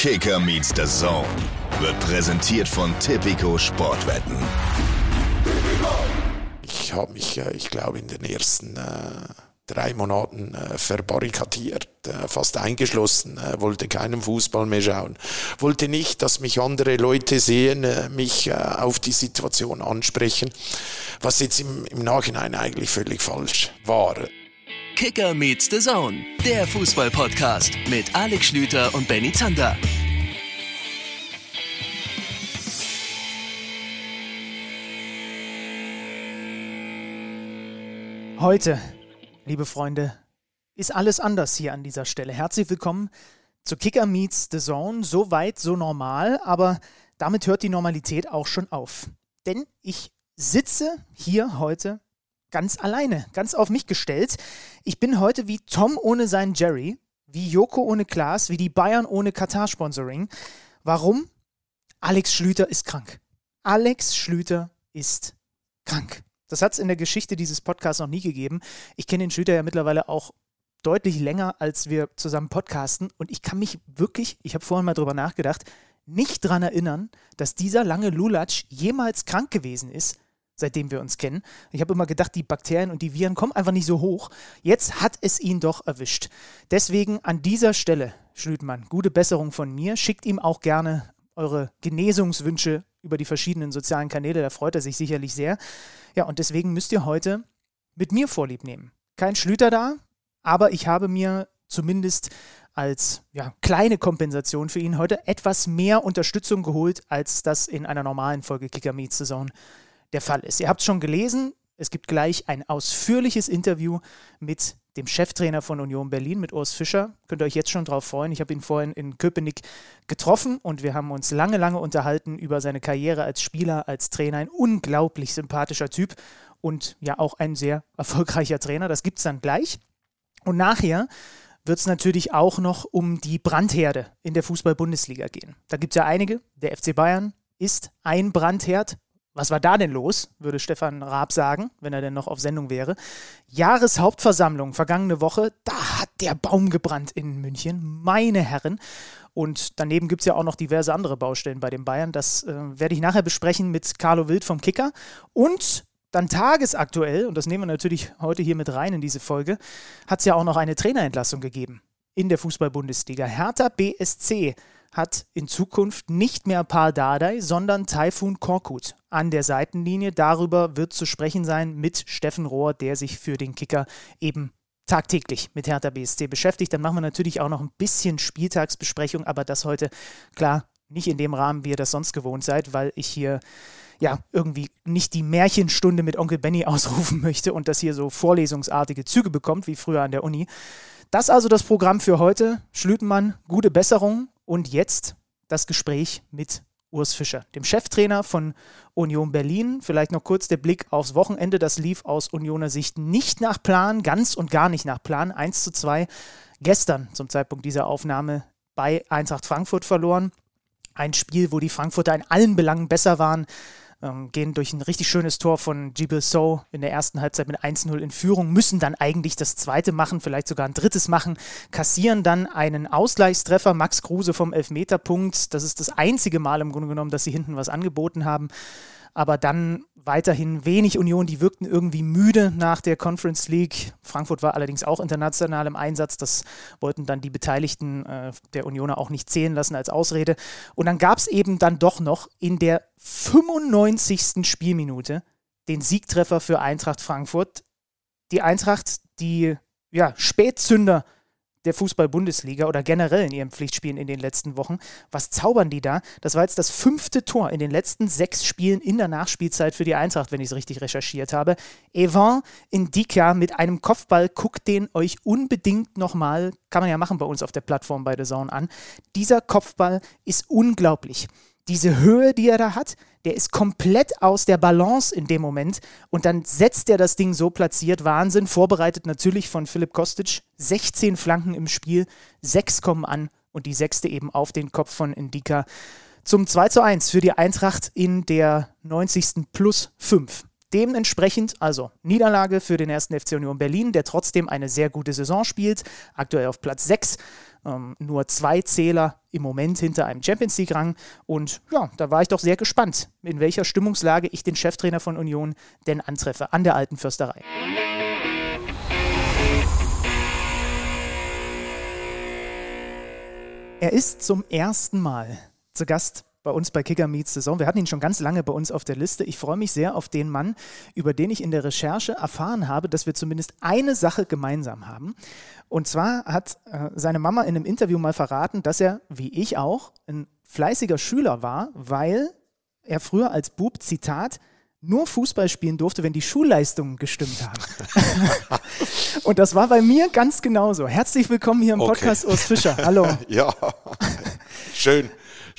Kicker meets the Zone wird präsentiert von Tipico Sportwetten. Ich habe mich, äh, ich glaube, in den ersten äh, drei Monaten äh, verbarrikadiert, äh, fast eingeschlossen, äh, wollte keinen Fußball mehr schauen, wollte nicht, dass mich andere Leute sehen, äh, mich auf die Situation ansprechen, was jetzt im, im Nachhinein eigentlich völlig falsch war. Kicker meets the Zone, der Fußball-Podcast mit Alex Schlüter und Benny Zander. Heute, liebe Freunde, ist alles anders hier an dieser Stelle. Herzlich willkommen zu Kicker Meets the Zone. So weit, so normal, aber damit hört die Normalität auch schon auf. Denn ich sitze hier heute ganz alleine, ganz auf mich gestellt. Ich bin heute wie Tom ohne seinen Jerry, wie Joko ohne Klaas, wie die Bayern ohne Katar-Sponsoring. Warum? Alex Schlüter ist krank. Alex Schlüter ist krank. Das hat es in der Geschichte dieses Podcasts noch nie gegeben. Ich kenne den Schlüter ja mittlerweile auch deutlich länger, als wir zusammen podcasten. Und ich kann mich wirklich, ich habe vorhin mal drüber nachgedacht, nicht daran erinnern, dass dieser lange Lulatsch jemals krank gewesen ist, seitdem wir uns kennen. Ich habe immer gedacht, die Bakterien und die Viren kommen einfach nicht so hoch. Jetzt hat es ihn doch erwischt. Deswegen an dieser Stelle, Schlütmann, gute Besserung von mir. Schickt ihm auch gerne eure Genesungswünsche über die verschiedenen sozialen Kanäle. Da freut er sich sicherlich sehr. Ja, und deswegen müsst ihr heute mit mir Vorlieb nehmen. Kein Schlüter da, aber ich habe mir zumindest als ja, kleine Kompensation für ihn heute etwas mehr Unterstützung geholt, als das in einer normalen Folge Kicker Meets Saison der Fall ist. Ihr habt es schon gelesen, es gibt gleich ein ausführliches Interview mit dem Cheftrainer von Union Berlin, mit Urs Fischer. Könnt ihr euch jetzt schon drauf freuen. Ich habe ihn vorhin in Köpenick getroffen und wir haben uns lange, lange unterhalten über seine Karriere als Spieler, als Trainer. Ein unglaublich sympathischer Typ und ja auch ein sehr erfolgreicher Trainer. Das gibt es dann gleich. Und nachher wird es natürlich auch noch um die Brandherde in der Fußball-Bundesliga gehen. Da gibt es ja einige. Der FC Bayern ist ein Brandherd, was war da denn los, würde Stefan Raab sagen, wenn er denn noch auf Sendung wäre. Jahreshauptversammlung vergangene Woche, da hat der Baum gebrannt in München, meine Herren. Und daneben gibt es ja auch noch diverse andere Baustellen bei den Bayern. Das äh, werde ich nachher besprechen mit Carlo Wild vom Kicker. Und dann tagesaktuell, und das nehmen wir natürlich heute hier mit rein in diese Folge, hat es ja auch noch eine Trainerentlassung gegeben in der Fußball-Bundesliga. Hertha BSC hat in Zukunft nicht mehr Par Dardai, sondern Taifun Korkut an der Seitenlinie. Darüber wird zu sprechen sein mit Steffen Rohr, der sich für den Kicker eben tagtäglich mit Hertha BSC beschäftigt. Dann machen wir natürlich auch noch ein bisschen Spieltagsbesprechung, aber das heute klar nicht in dem Rahmen, wie ihr das sonst gewohnt seid, weil ich hier ja irgendwie nicht die Märchenstunde mit Onkel Benny ausrufen möchte und das hier so vorlesungsartige Züge bekommt wie früher an der Uni. Das also das Programm für heute. Schlütenmann, gute Besserung und jetzt das Gespräch mit Urs Fischer, dem Cheftrainer von Union Berlin. Vielleicht noch kurz der Blick aufs Wochenende. Das lief aus Unioner Sicht nicht nach Plan, ganz und gar nicht nach Plan. 1 zu 2 gestern zum Zeitpunkt dieser Aufnahme bei Eintracht Frankfurt verloren. Ein Spiel, wo die Frankfurter in allen Belangen besser waren ähm, gehen durch ein richtig schönes Tor von Gibil So in der ersten Halbzeit mit 1-0 in Führung, müssen dann eigentlich das zweite machen, vielleicht sogar ein drittes machen, kassieren dann einen Ausgleichstreffer, Max Kruse vom Elfmeterpunkt. Das ist das einzige Mal im Grunde genommen, dass sie hinten was angeboten haben aber dann weiterhin wenig Union, die wirkten irgendwie müde nach der Conference League. Frankfurt war allerdings auch international im Einsatz, das wollten dann die Beteiligten äh, der Unioner auch nicht zählen lassen als Ausrede. Und dann gab es eben dann doch noch in der 95. Spielminute den Siegtreffer für Eintracht Frankfurt. Die Eintracht, die ja, Spätzünder der Fußball-Bundesliga oder generell in ihren Pflichtspielen in den letzten Wochen. Was zaubern die da? Das war jetzt das fünfte Tor in den letzten sechs Spielen in der Nachspielzeit für die Eintracht, wenn ich es richtig recherchiert habe. Evan Indika mit einem Kopfball, guckt den euch unbedingt nochmal, kann man ja machen bei uns auf der Plattform bei The Zone an. Dieser Kopfball ist unglaublich diese Höhe, die er da hat, der ist komplett aus der Balance in dem Moment und dann setzt er das Ding so platziert. Wahnsinn, vorbereitet natürlich von Philipp Kostic. 16 Flanken im Spiel, 6 kommen an und die sechste eben auf den Kopf von Indika. Zum 2 zu 1 für die Eintracht in der 90. plus 5. Dementsprechend also Niederlage für den ersten FC Union Berlin, der trotzdem eine sehr gute Saison spielt, aktuell auf Platz 6. Ähm, nur zwei Zähler im Moment hinter einem Champions League-Rang. Und ja, da war ich doch sehr gespannt, in welcher Stimmungslage ich den Cheftrainer von Union denn antreffe an der alten Fürsterei. Er ist zum ersten Mal zu Gast bei uns bei Kicker Meets Saison. Wir hatten ihn schon ganz lange bei uns auf der Liste. Ich freue mich sehr auf den Mann, über den ich in der Recherche erfahren habe, dass wir zumindest eine Sache gemeinsam haben. Und zwar hat äh, seine Mama in einem Interview mal verraten, dass er, wie ich auch, ein fleißiger Schüler war, weil er früher als Bub, Zitat, nur Fußball spielen durfte, wenn die Schulleistungen gestimmt haben. Und das war bei mir ganz genauso. Herzlich willkommen hier im Podcast okay. Urs Fischer. Hallo. Ja, schön.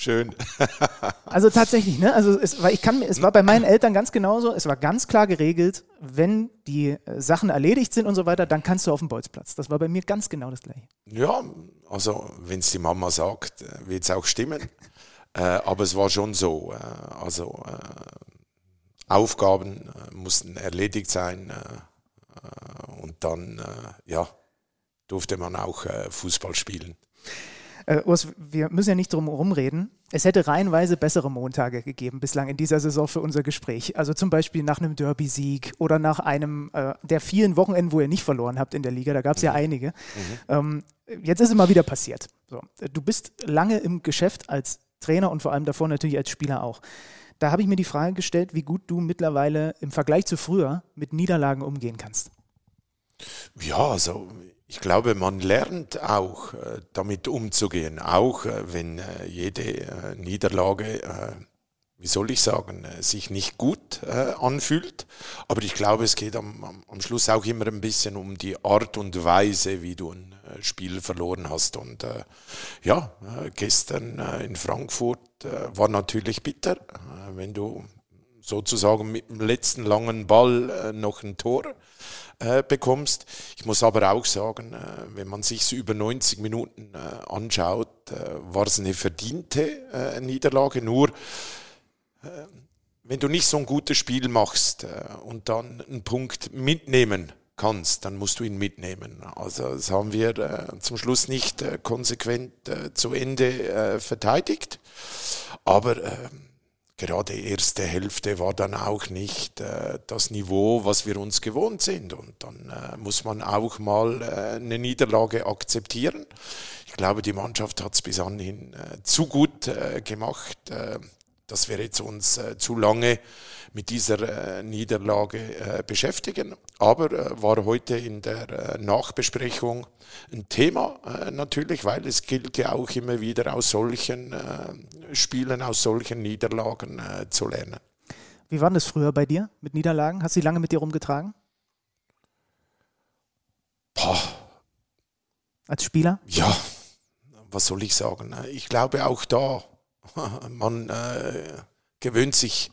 Schön. also tatsächlich, ne? Also es war, ich kann, es war bei meinen Eltern ganz genauso. Es war ganz klar geregelt, wenn die äh, Sachen erledigt sind und so weiter, dann kannst du auf den Bolzplatz. Das war bei mir ganz genau das gleiche. Ja, also wenn es die Mama sagt, äh, wird es auch stimmen. Äh, aber es war schon so. Äh, also äh, Aufgaben äh, mussten erledigt sein und dann ja, durfte man auch Fußball spielen. Äh, Urs, wir müssen ja nicht drum herum reden. Es hätte reihenweise bessere Montage gegeben bislang in dieser Saison für unser Gespräch. Also zum Beispiel nach einem Derby-Sieg oder nach einem äh, der vielen Wochenenden, wo ihr nicht verloren habt in der Liga. Da gab es ja mhm. einige. Mhm. Ähm, jetzt ist es mal wieder passiert. So. Du bist lange im Geschäft als Trainer und vor allem davor natürlich als Spieler auch. Da habe ich mir die Frage gestellt, wie gut du mittlerweile im Vergleich zu früher mit Niederlagen umgehen kannst. Ja, also ich glaube, man lernt auch äh, damit umzugehen, auch äh, wenn äh, jede Niederlage, wie soll ich sagen, sich nicht gut anfühlt. Aber ich glaube, es geht am, am Schluss auch immer ein bisschen um die Art und Weise, wie du ein Spiel verloren hast. Und ja, gestern in Frankfurt war natürlich bitter, wenn du sozusagen mit dem letzten langen Ball noch ein Tor äh, bekommst. Ich muss aber auch sagen, äh, wenn man sich über 90 Minuten äh, anschaut, war es eine verdiente Niederlage. Nur wenn du nicht so ein gutes Spiel machst und dann einen Punkt mitnehmen kannst, dann musst du ihn mitnehmen. Also das haben wir zum Schluss nicht konsequent zu Ende verteidigt. Aber ähm, gerade erste Hälfte war dann auch nicht äh, das Niveau, was wir uns gewohnt sind. Und dann äh, muss man auch mal äh, eine Niederlage akzeptieren. Ich glaube, die Mannschaft hat es bis anhin äh, zu gut äh, gemacht, äh, dass wir jetzt uns zu lange mit dieser äh, Niederlage äh, beschäftigen. Aber äh, war heute in der Nachbesprechung ein Thema natürlich, weil es gilt ja auch immer wieder aus solchen Spielen, aus solchen Niederlagen zu lernen. Wie war das früher bei dir mit Niederlagen? Hast du sie lange mit dir rumgetragen? Boah. Als Spieler? Ja, was soll ich sagen? Ich glaube auch da, man äh, gewöhnt sich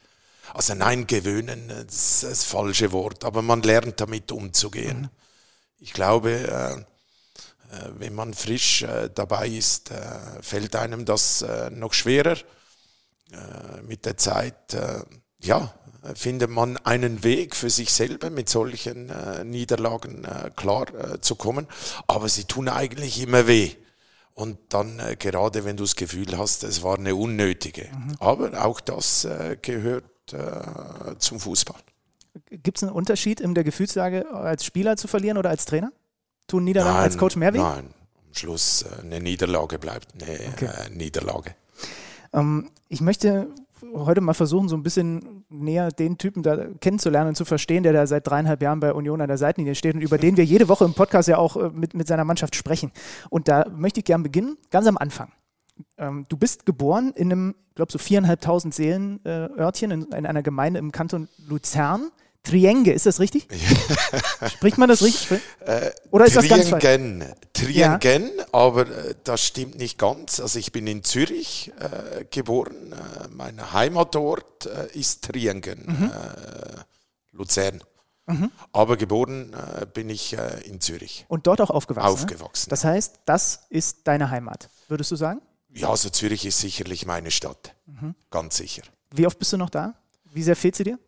also nein, gewöhnen ist das falsche Wort, aber man lernt damit umzugehen. Mhm. Ich glaube, äh, äh, wenn man frisch äh, dabei ist, fällt einem das noch schwerer. Mit der Zeit, ja, findet man einen Weg für sich selber mit solchen Niederlagen klar zu kommen. Aber sie tun eigentlich immer weh. Und dann gerade, wenn du das Gefühl hast, es war eine unnötige. Mhm. Aber auch das gehört äh, zum Fußball. Gibt es einen Unterschied in der Gefühlslage, als Spieler zu verlieren oder als Trainer? Tun Niederlagen nein, als Coach mehr weh? Nein, am Schluss äh, eine Niederlage bleibt eine okay. äh, Niederlage. Ähm, ich möchte heute mal versuchen, so ein bisschen näher den Typen da kennenzulernen und zu verstehen, der da seit dreieinhalb Jahren bei Union an der Seitenlinie steht und über den wir jede Woche im Podcast ja auch äh, mit, mit seiner Mannschaft sprechen. Und da möchte ich gerne beginnen, ganz am Anfang. Ähm, du bist geboren in einem, ich glaube, so viereinhalbtausend Seelenörtchen äh, in, in, einer Gemeinde im Kanton Luzern. Trienge, ist das richtig? Spricht man das richtig? Äh, Oder ist Triengen, das ganz falsch? Triengen, ja. aber äh, das stimmt nicht ganz. Also ich bin in Zürich äh, geboren. Äh, mein Heimatort äh, ist Triengen, mhm. Luzern. Mhm. Aber geboren bin ich in Zürich. Und dort auch aufgewachsen? Ne? Aufgewachsen. Ne? Das heißt, das ist deine Heimat, würdest du sagen? Ja, also Zürich ist sicherlich meine Stadt. Mhm. Ganz sicher. Wie oft bist du noch da? Wie sehr fehlt sie dir?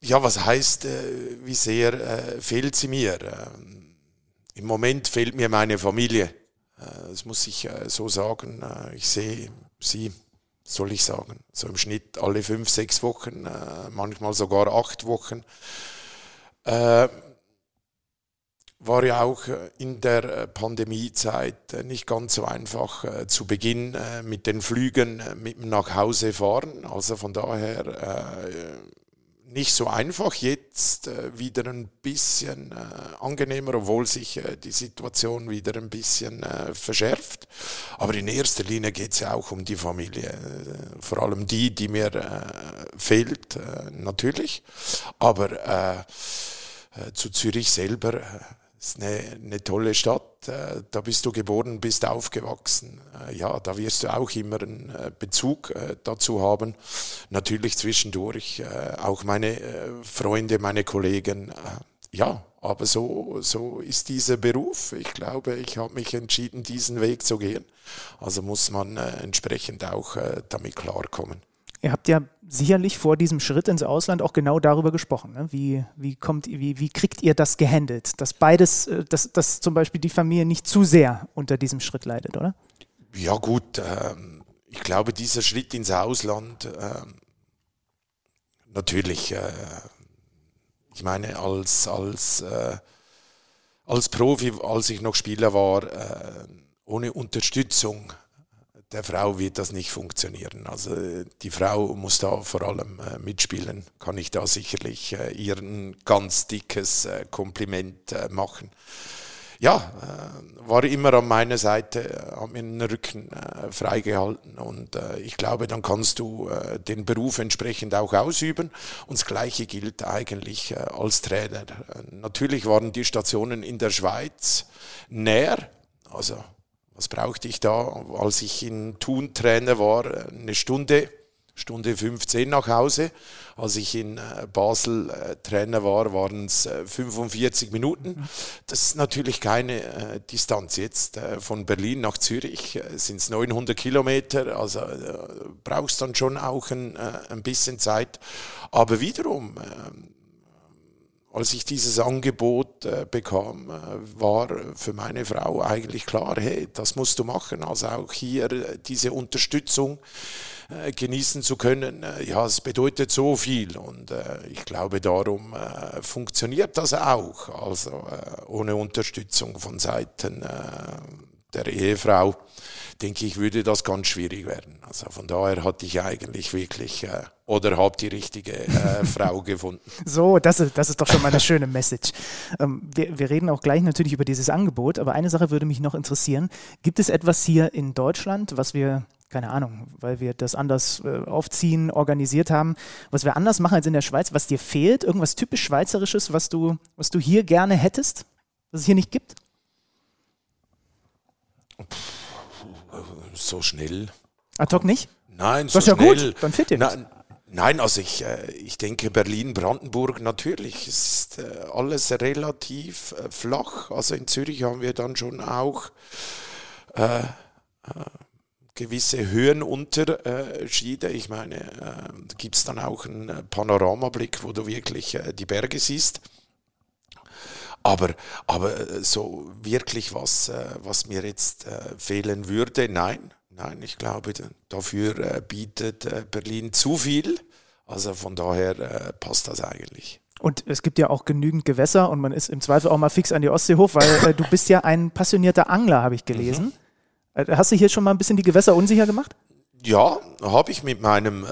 Ja, was heißt, äh, wie sehr äh, fehlt sie mir? Ähm, Im Moment fehlt mir meine Familie das muss ich so sagen. Ich sehe sie, soll ich sagen, so im Schnitt alle fünf, sechs Wochen, manchmal sogar acht Wochen war ja auch äh, in der äh, Pandemiezeit äh, nicht ganz so einfach zu Beginn mit den Flügen mit dem nach Hause fahren. Also von daher nicht so einfach. Jetzt wieder ein bisschen angenehmer, obwohl sich die Situation wieder ein bisschen verschärft. Aber in erster Linie geht es ja auch um die Familie. Vor allem die, die mir fehlt, natürlich. Aber zu Zürich selber ist eine, eine tolle Stadt. Äh, da bist du geboren, bist aufgewachsen. Äh, ja, da wirst du auch immer einen äh, Bezug dazu haben. Natürlich zwischendurch auch meine Freunde, meine Kollegen. Ja, aber so, so ist dieser Beruf. Ich glaube, ich habe mich entschieden, diesen Weg zu gehen. Also muss man entsprechend auch damit klarkommen. Ihr habt ja sicherlich vor diesem Schritt ins Ausland auch genau darüber gesprochen. Ne? Wie, wie, kommt, wie, wie kriegt ihr das gehandelt? Dass beides, äh, dass, dass zum Beispiel die Familie nicht zu sehr unter diesem Schritt leidet, oder? Ja, gut. Ähm, ich glaube, dieser Schritt ins Ausland, ähm, natürlich, äh, ich meine, als, als, äh, als Profi, als ich noch Spieler war, äh, ohne Unterstützung der Frau wird das nicht funktionieren. Also die Frau muss da vor allem äh, mitspielen. Kann ich da sicherlich äh, ihr ein ganz dickes äh, Kompliment äh, machen. Ja, äh, war immer an meiner Seite, hat mir den Rücken äh, freigehalten und ich glaube, dann kannst du den Beruf entsprechend auch ausüben. Und das Gleiche gilt eigentlich als Trainer. natürlich waren die Stationen in der Schweiz näher, also was brauchte ich da, als ich in Thun Trainer war? Eine Stunde, Stunde 15 nach Hause. Als ich in äh, Basel äh, Trainer war, waren es 45 Minuten. Das ist natürlich keine äh, Distanz. Jetzt von Berlin nach Zürich sind es 900 Kilometer. Also brauchst dann schon auch ein, ein bisschen Zeit. Aber wiederum, ähm, als ich dieses Angebot äh, bekam, äh, war für meine Frau eigentlich klar, hey, das musst du machen. Also auch hier äh, diese Unterstützung genießen zu können, ja, es bedeutet so viel. Und ich glaube, darum funktioniert das auch. Also ohne Unterstützung von Seiten der Ehefrau, denke ich, würde das ganz schwierig werden. Also von daher hatte ich eigentlich wirklich äh, oder habe die richtige äh, Frau gefunden. So, das ist, das ist doch schon mal eine schöne Message. Ähm, wir, wir reden auch gleich natürlich über dieses Angebot, aber eine Sache würde mich noch interessieren. Gibt es etwas hier in Deutschland, was wir keine Ahnung, weil wir das anders äh, aufziehen, organisiert haben, was wir anders machen als in der Schweiz, was dir fehlt, irgendwas typisch Schweizerisches, was du, was du hier gerne hättest, was es hier nicht gibt? So schnell. Ad hoc nicht? Nein, so das ist schnell. ja gut, dann fit ihr Na, Nein, also ich, äh, ich denke Berlin, Brandenburg natürlich. Es ist äh, alles relativ äh, flach. Also in Zürich haben wir dann schon auch äh, äh, gewisse Höhenunterschiede. Ich meine, äh, da gibt es dann auch einen Panoramablick, wo du wirklich die Berge siehst. Aber, aber äh, so wirklich was, äh, was mir jetzt äh, fehlen würde, nein. Nein, ich glaube, dafür bietet Berlin zu viel. Also von daher passt das eigentlich. Und es gibt ja auch genügend Gewässer und man ist im Zweifel auch mal fix an die Ostsee hoch, weil du bist ja ein passionierter Angler, habe ich gelesen. Mhm. Hast du hier schon mal ein bisschen die Gewässer unsicher gemacht? Ja, habe ich mit meinem äh,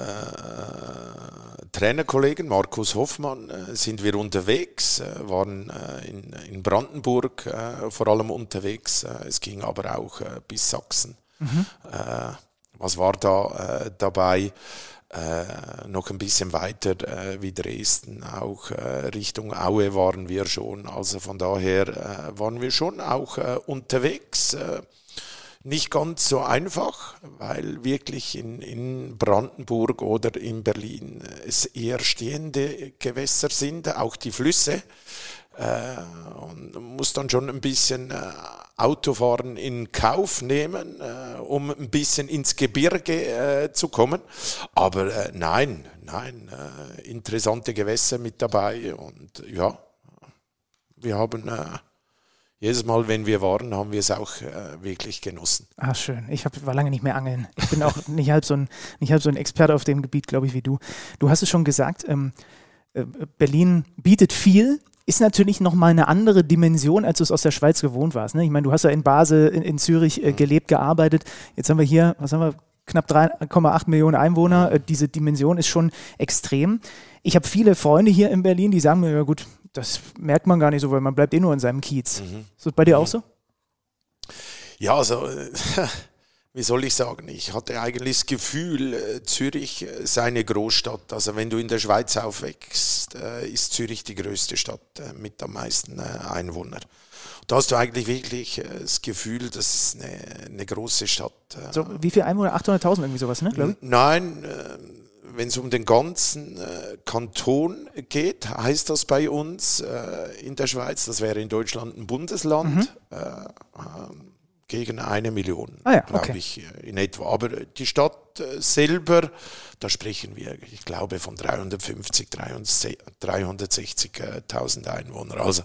Trainerkollegen Markus Hoffmann äh, sind wir unterwegs, äh, waren äh, in, in, Brandenburg vor allem unterwegs. Es ging aber auch bis Sachsen. Mhm. was war da dabei? noch ein bisschen weiter wie Dresden, auch Richtung Aue waren wir schon. Also von daher waren wir schon auch unterwegs nicht ganz so einfach, weil wirklich in, in Brandenburg oder in Berlin es eher stehende Gewässer sind, auch die Flüsse. Äh, und muss dann schon ein bisschen äh, Autofahren in Kauf nehmen, äh, um ein bisschen ins Gebirge äh, zu kommen. Aber äh, nein, nein, äh, interessante Gewässer mit dabei und ja, wir haben jedes Mal, wenn wir waren, haben wir es auch äh, wirklich genossen. Ah, schön. Ich hab, war lange nicht mehr angeln. Ich bin auch nicht halb so ein, nicht halb so ein Experte auf dem Gebiet, glaube ich, wie du. Du hast es schon gesagt, ähm, äh, Berlin bietet viel, ist natürlich nochmal eine andere Dimension, als du es aus der Schweiz gewohnt warst. Ne? Ich meine, du hast ja in Basel, in, in Zürich äh, gelebt, gearbeitet. Jetzt haben wir hier, was haben wir, knapp 3,8 Millionen Einwohner. Äh, diese Dimension ist schon extrem. Ich habe viele Freunde hier in Berlin, die sagen mir, ja gut, das merkt man gar nicht so, weil man bleibt eh nur in seinem Kiez. Mhm. Ist das bei dir mhm. auch so? Ja, also wie soll ich sagen, ich hatte eigentlich das Gefühl, äh, Zürich äh, sei eine Großstadt. Also wenn du in der Schweiz aufwächst, äh, ist Zürich die größte Stadt mit am meisten Einwohnern. Da hast du eigentlich wirklich das Gefühl, das ist eine, eine große Stadt. So, wie viele Einwohner? 800.000 irgendwie sowas, ne? Nein, wenn es um den ganzen äh, Kanton geht, heißt das bei uns äh, in der Schweiz, das wäre in Deutschland ein Bundesland, mhm. äh, ähm, gegen eine Million, ah ja, glaube okay. ich, äh, in etwa. Aber die Stadt äh, selber, da sprechen wir, ich glaube, von 350, 360.000 Einwohnern. Also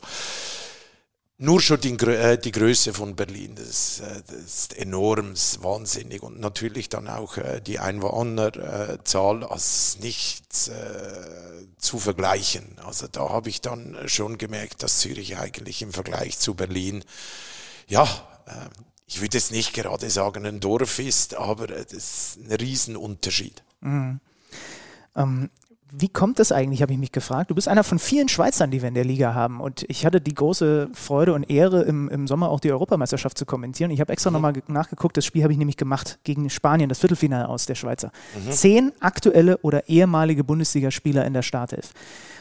nur schon die, äh, die Größe von Berlin, das, äh, das, ist enorm, das ist wahnsinnig. Und natürlich dann auch äh, die Einwohnerzahl als nichts äh, zu vergleichen. Also da habe ich dann schon gemerkt, dass Zürich eigentlich im Vergleich zu Berlin, ja, äh, ich würde jetzt nicht gerade sagen, ein Dorf ist, aber das ist ein Riesenunterschied. Mhm. Ähm, wie kommt das eigentlich, habe ich mich gefragt. Du bist einer von vielen Schweizern, die wir in der Liga haben. Und ich hatte die große Freude und Ehre, im, im Sommer auch die Europameisterschaft zu kommentieren. Ich habe extra mhm. nochmal nachgeguckt, das Spiel habe ich nämlich gemacht gegen Spanien, das Viertelfinale aus der Schweizer. Mhm. Zehn aktuelle oder ehemalige Bundesligaspieler in der Startelf.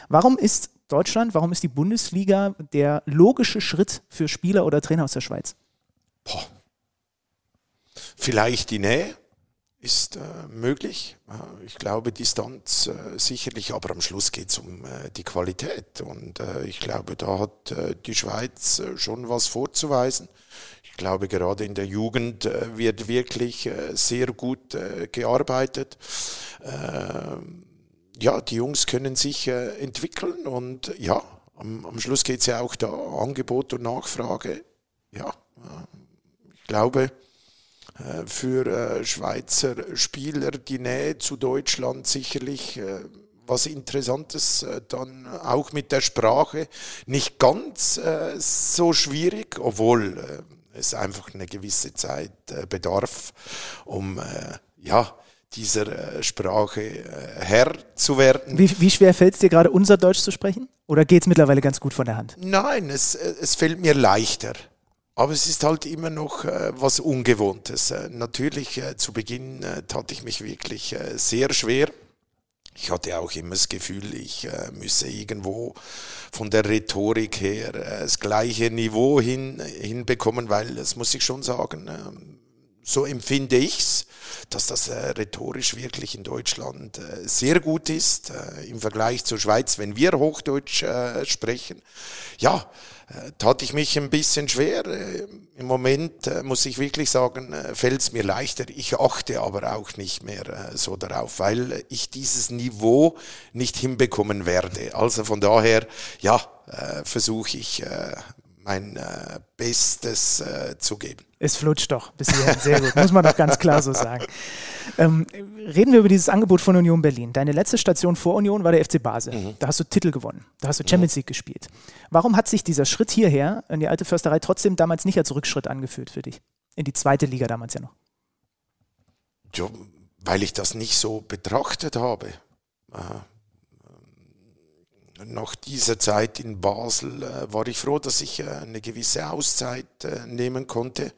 Warum ist Deutschland, warum ist die Bundesliga der logische Schritt für Spieler oder Trainer aus der Schweiz? Boah. Vielleicht die Nähe ist äh, möglich. Ich glaube, Distanz äh, sicherlich, aber am Schluss geht es um äh, die Qualität. Und äh, ich glaube, da hat äh, die Schweiz schon was vorzuweisen. Ich glaube, gerade in der Jugend wird wirklich sehr gut gearbeitet. Ähm, ja, die Jungs können sich entwickeln und ja, am, am Schluss geht es ja auch da Angebot und Nachfrage. Ja, ich glaube, für äh, Schweizer Spieler die Nähe zu Deutschland sicherlich äh, was Interessantes, dann auch mit der Sprache nicht ganz so schwierig, obwohl es einfach eine gewisse Zeit bedarf, um ja, dieser Sprache Herr zu werden. Wie, wie schwer fällt es dir gerade, unser Deutsch zu sprechen? Oder geht es mittlerweile ganz gut von der Hand? Nein, es, es fällt mir leichter. Aber es ist halt immer noch äh, was Ungewohntes. Äh, natürlich, äh, zu Beginn äh, tat ich mich wirklich äh, sehr schwer. Ich hatte auch immer das Gefühl, ich äh, müsse irgendwo von der Rhetorik her das gleiche Niveau hin, hinbekommen, weil das muss ich schon sagen, ähm, so empfinde ich's, dass das rhetorisch wirklich in Deutschland sehr gut ist im Vergleich zur Schweiz, wenn wir Hochdeutsch sprechen. Ja, tat ich mich ein bisschen schwer. Äh, Im Moment äh, muss ich wirklich sagen, fällt es mir leichter. Ich achte aber auch nicht mehr so darauf, weil ich dieses Niveau nicht hinbekommen werde. Also von daher, ja, versuche ich mein äh, Bestes äh, zu geben. Es flutscht doch bis hierhin, sehr gut, muss man doch ganz klar so sagen. Ähm, reden wir über dieses Angebot von Union Berlin. Deine letzte Station vor Union war der FC Basel. Mhm. Da hast du Titel gewonnen, da hast du Champions mhm. League gespielt. Warum hat sich dieser Schritt hierher in die alte Försterei trotzdem damals nicht als Rückschritt angefühlt für dich? In die zweite Liga damals ja noch. Ja, weil ich das nicht so betrachtet habe. Aha nach dieser Zeit in Basel äh, war ich froh, dass ich äh, eine gewisse Auszeit äh, nehmen konnte,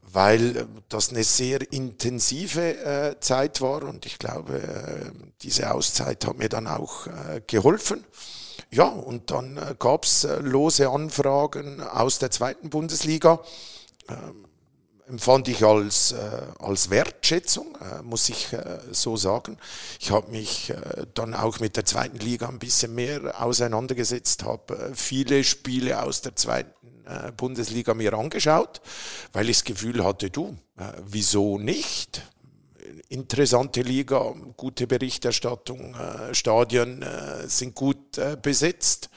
weil das eine sehr intensive Zeit war und ich glaube, diese Auszeit hat mir dann auch geholfen. Ja, und dann gab es lose Anfragen aus der zweiten Bundesliga. Ähm, empfand ich als, äh, als Wertschätzung, äh, muss ich äh, so sagen. Ich habe mich dann auch mit der zweiten Liga ein bisschen mehr auseinandergesetzt, habe viele Spiele aus der zweiten Bundesliga mir angeschaut, weil ich das Gefühl hatte, du, wieso nicht? Interessante Liga, gute Berichterstattung, Stadien sind gut äh, besetzt.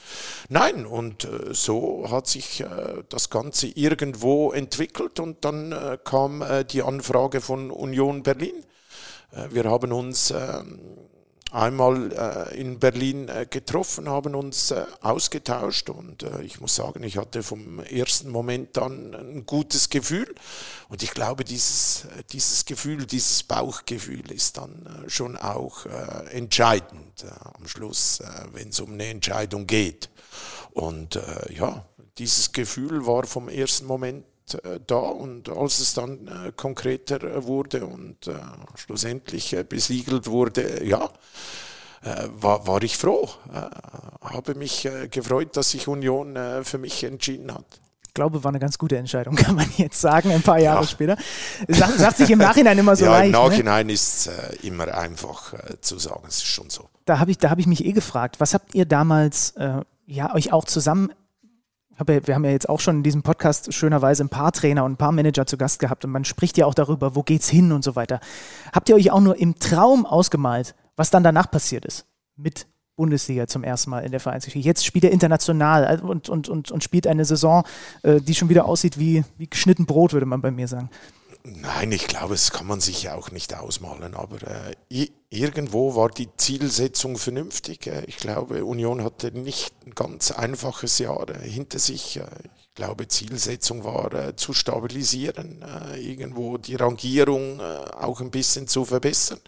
Nein, und äh, so hat sich äh, das Ganze irgendwo entwickelt und dann äh, kam äh, die Anfrage von Union Berlin. Äh, wir haben uns ähm, einmal äh, in Berlin äh, getroffen, haben uns äh, ausgetauscht und ich muss sagen, ich hatte vom ersten Moment an ein gutes Gefühl und ich glaube, dieses, dieses Gefühl, dieses Bauchgefühl ist dann schon auch entscheidend am Schluss, wenn es um eine Entscheidung geht. Und ja, dieses Gefühl war vom ersten Moment da und als es dann äh, konkreter äh, wurde und äh, schlussendlich äh, besiegelt wurde, ja, äh, war, war ich froh, habe mich gefreut, dass sich Union für mich entschieden hat. Ich glaube, war eine ganz gute Entscheidung, kann man jetzt sagen, ein paar Jahre ja. später. Sagt, sagt, sich im Nachhinein immer so ja, leicht. Im ne? Nachhinein ne? ist es immer einfach zu sagen, es ist schon so. Da habe ich, hab ich mich eh gefragt, was habt ihr damals ja, euch auch zusammen wir haben ja jetzt auch schon in diesem Podcast schönerweise ein paar Trainer und ein paar Manager zu Gast gehabt und man spricht ja auch darüber, wo geht's hin und so weiter. Habt ihr euch auch nur im Traum ausgemalt, was dann danach passiert ist mit Bundesliga zum ersten Mal in der Vereinsgeschichte? Jetzt spielt er international und, und, und, und spielt eine Saison, äh, die schon wieder aussieht wie, wie geschnitten Brot, würde man bei mir sagen. Nein, ich glaube, das kann man sich auch nicht ausmalen, aber äh, irgendwo war die Zielsetzung vernünftig. Äh, ich glaube, Union hatte nicht ein ganz einfaches Jahr äh, hinter sich. Äh, ich glaube, Zielsetzung war äh, zu stabilisieren, äh, irgendwo die Rangierung auch ein bisschen zu verbessern.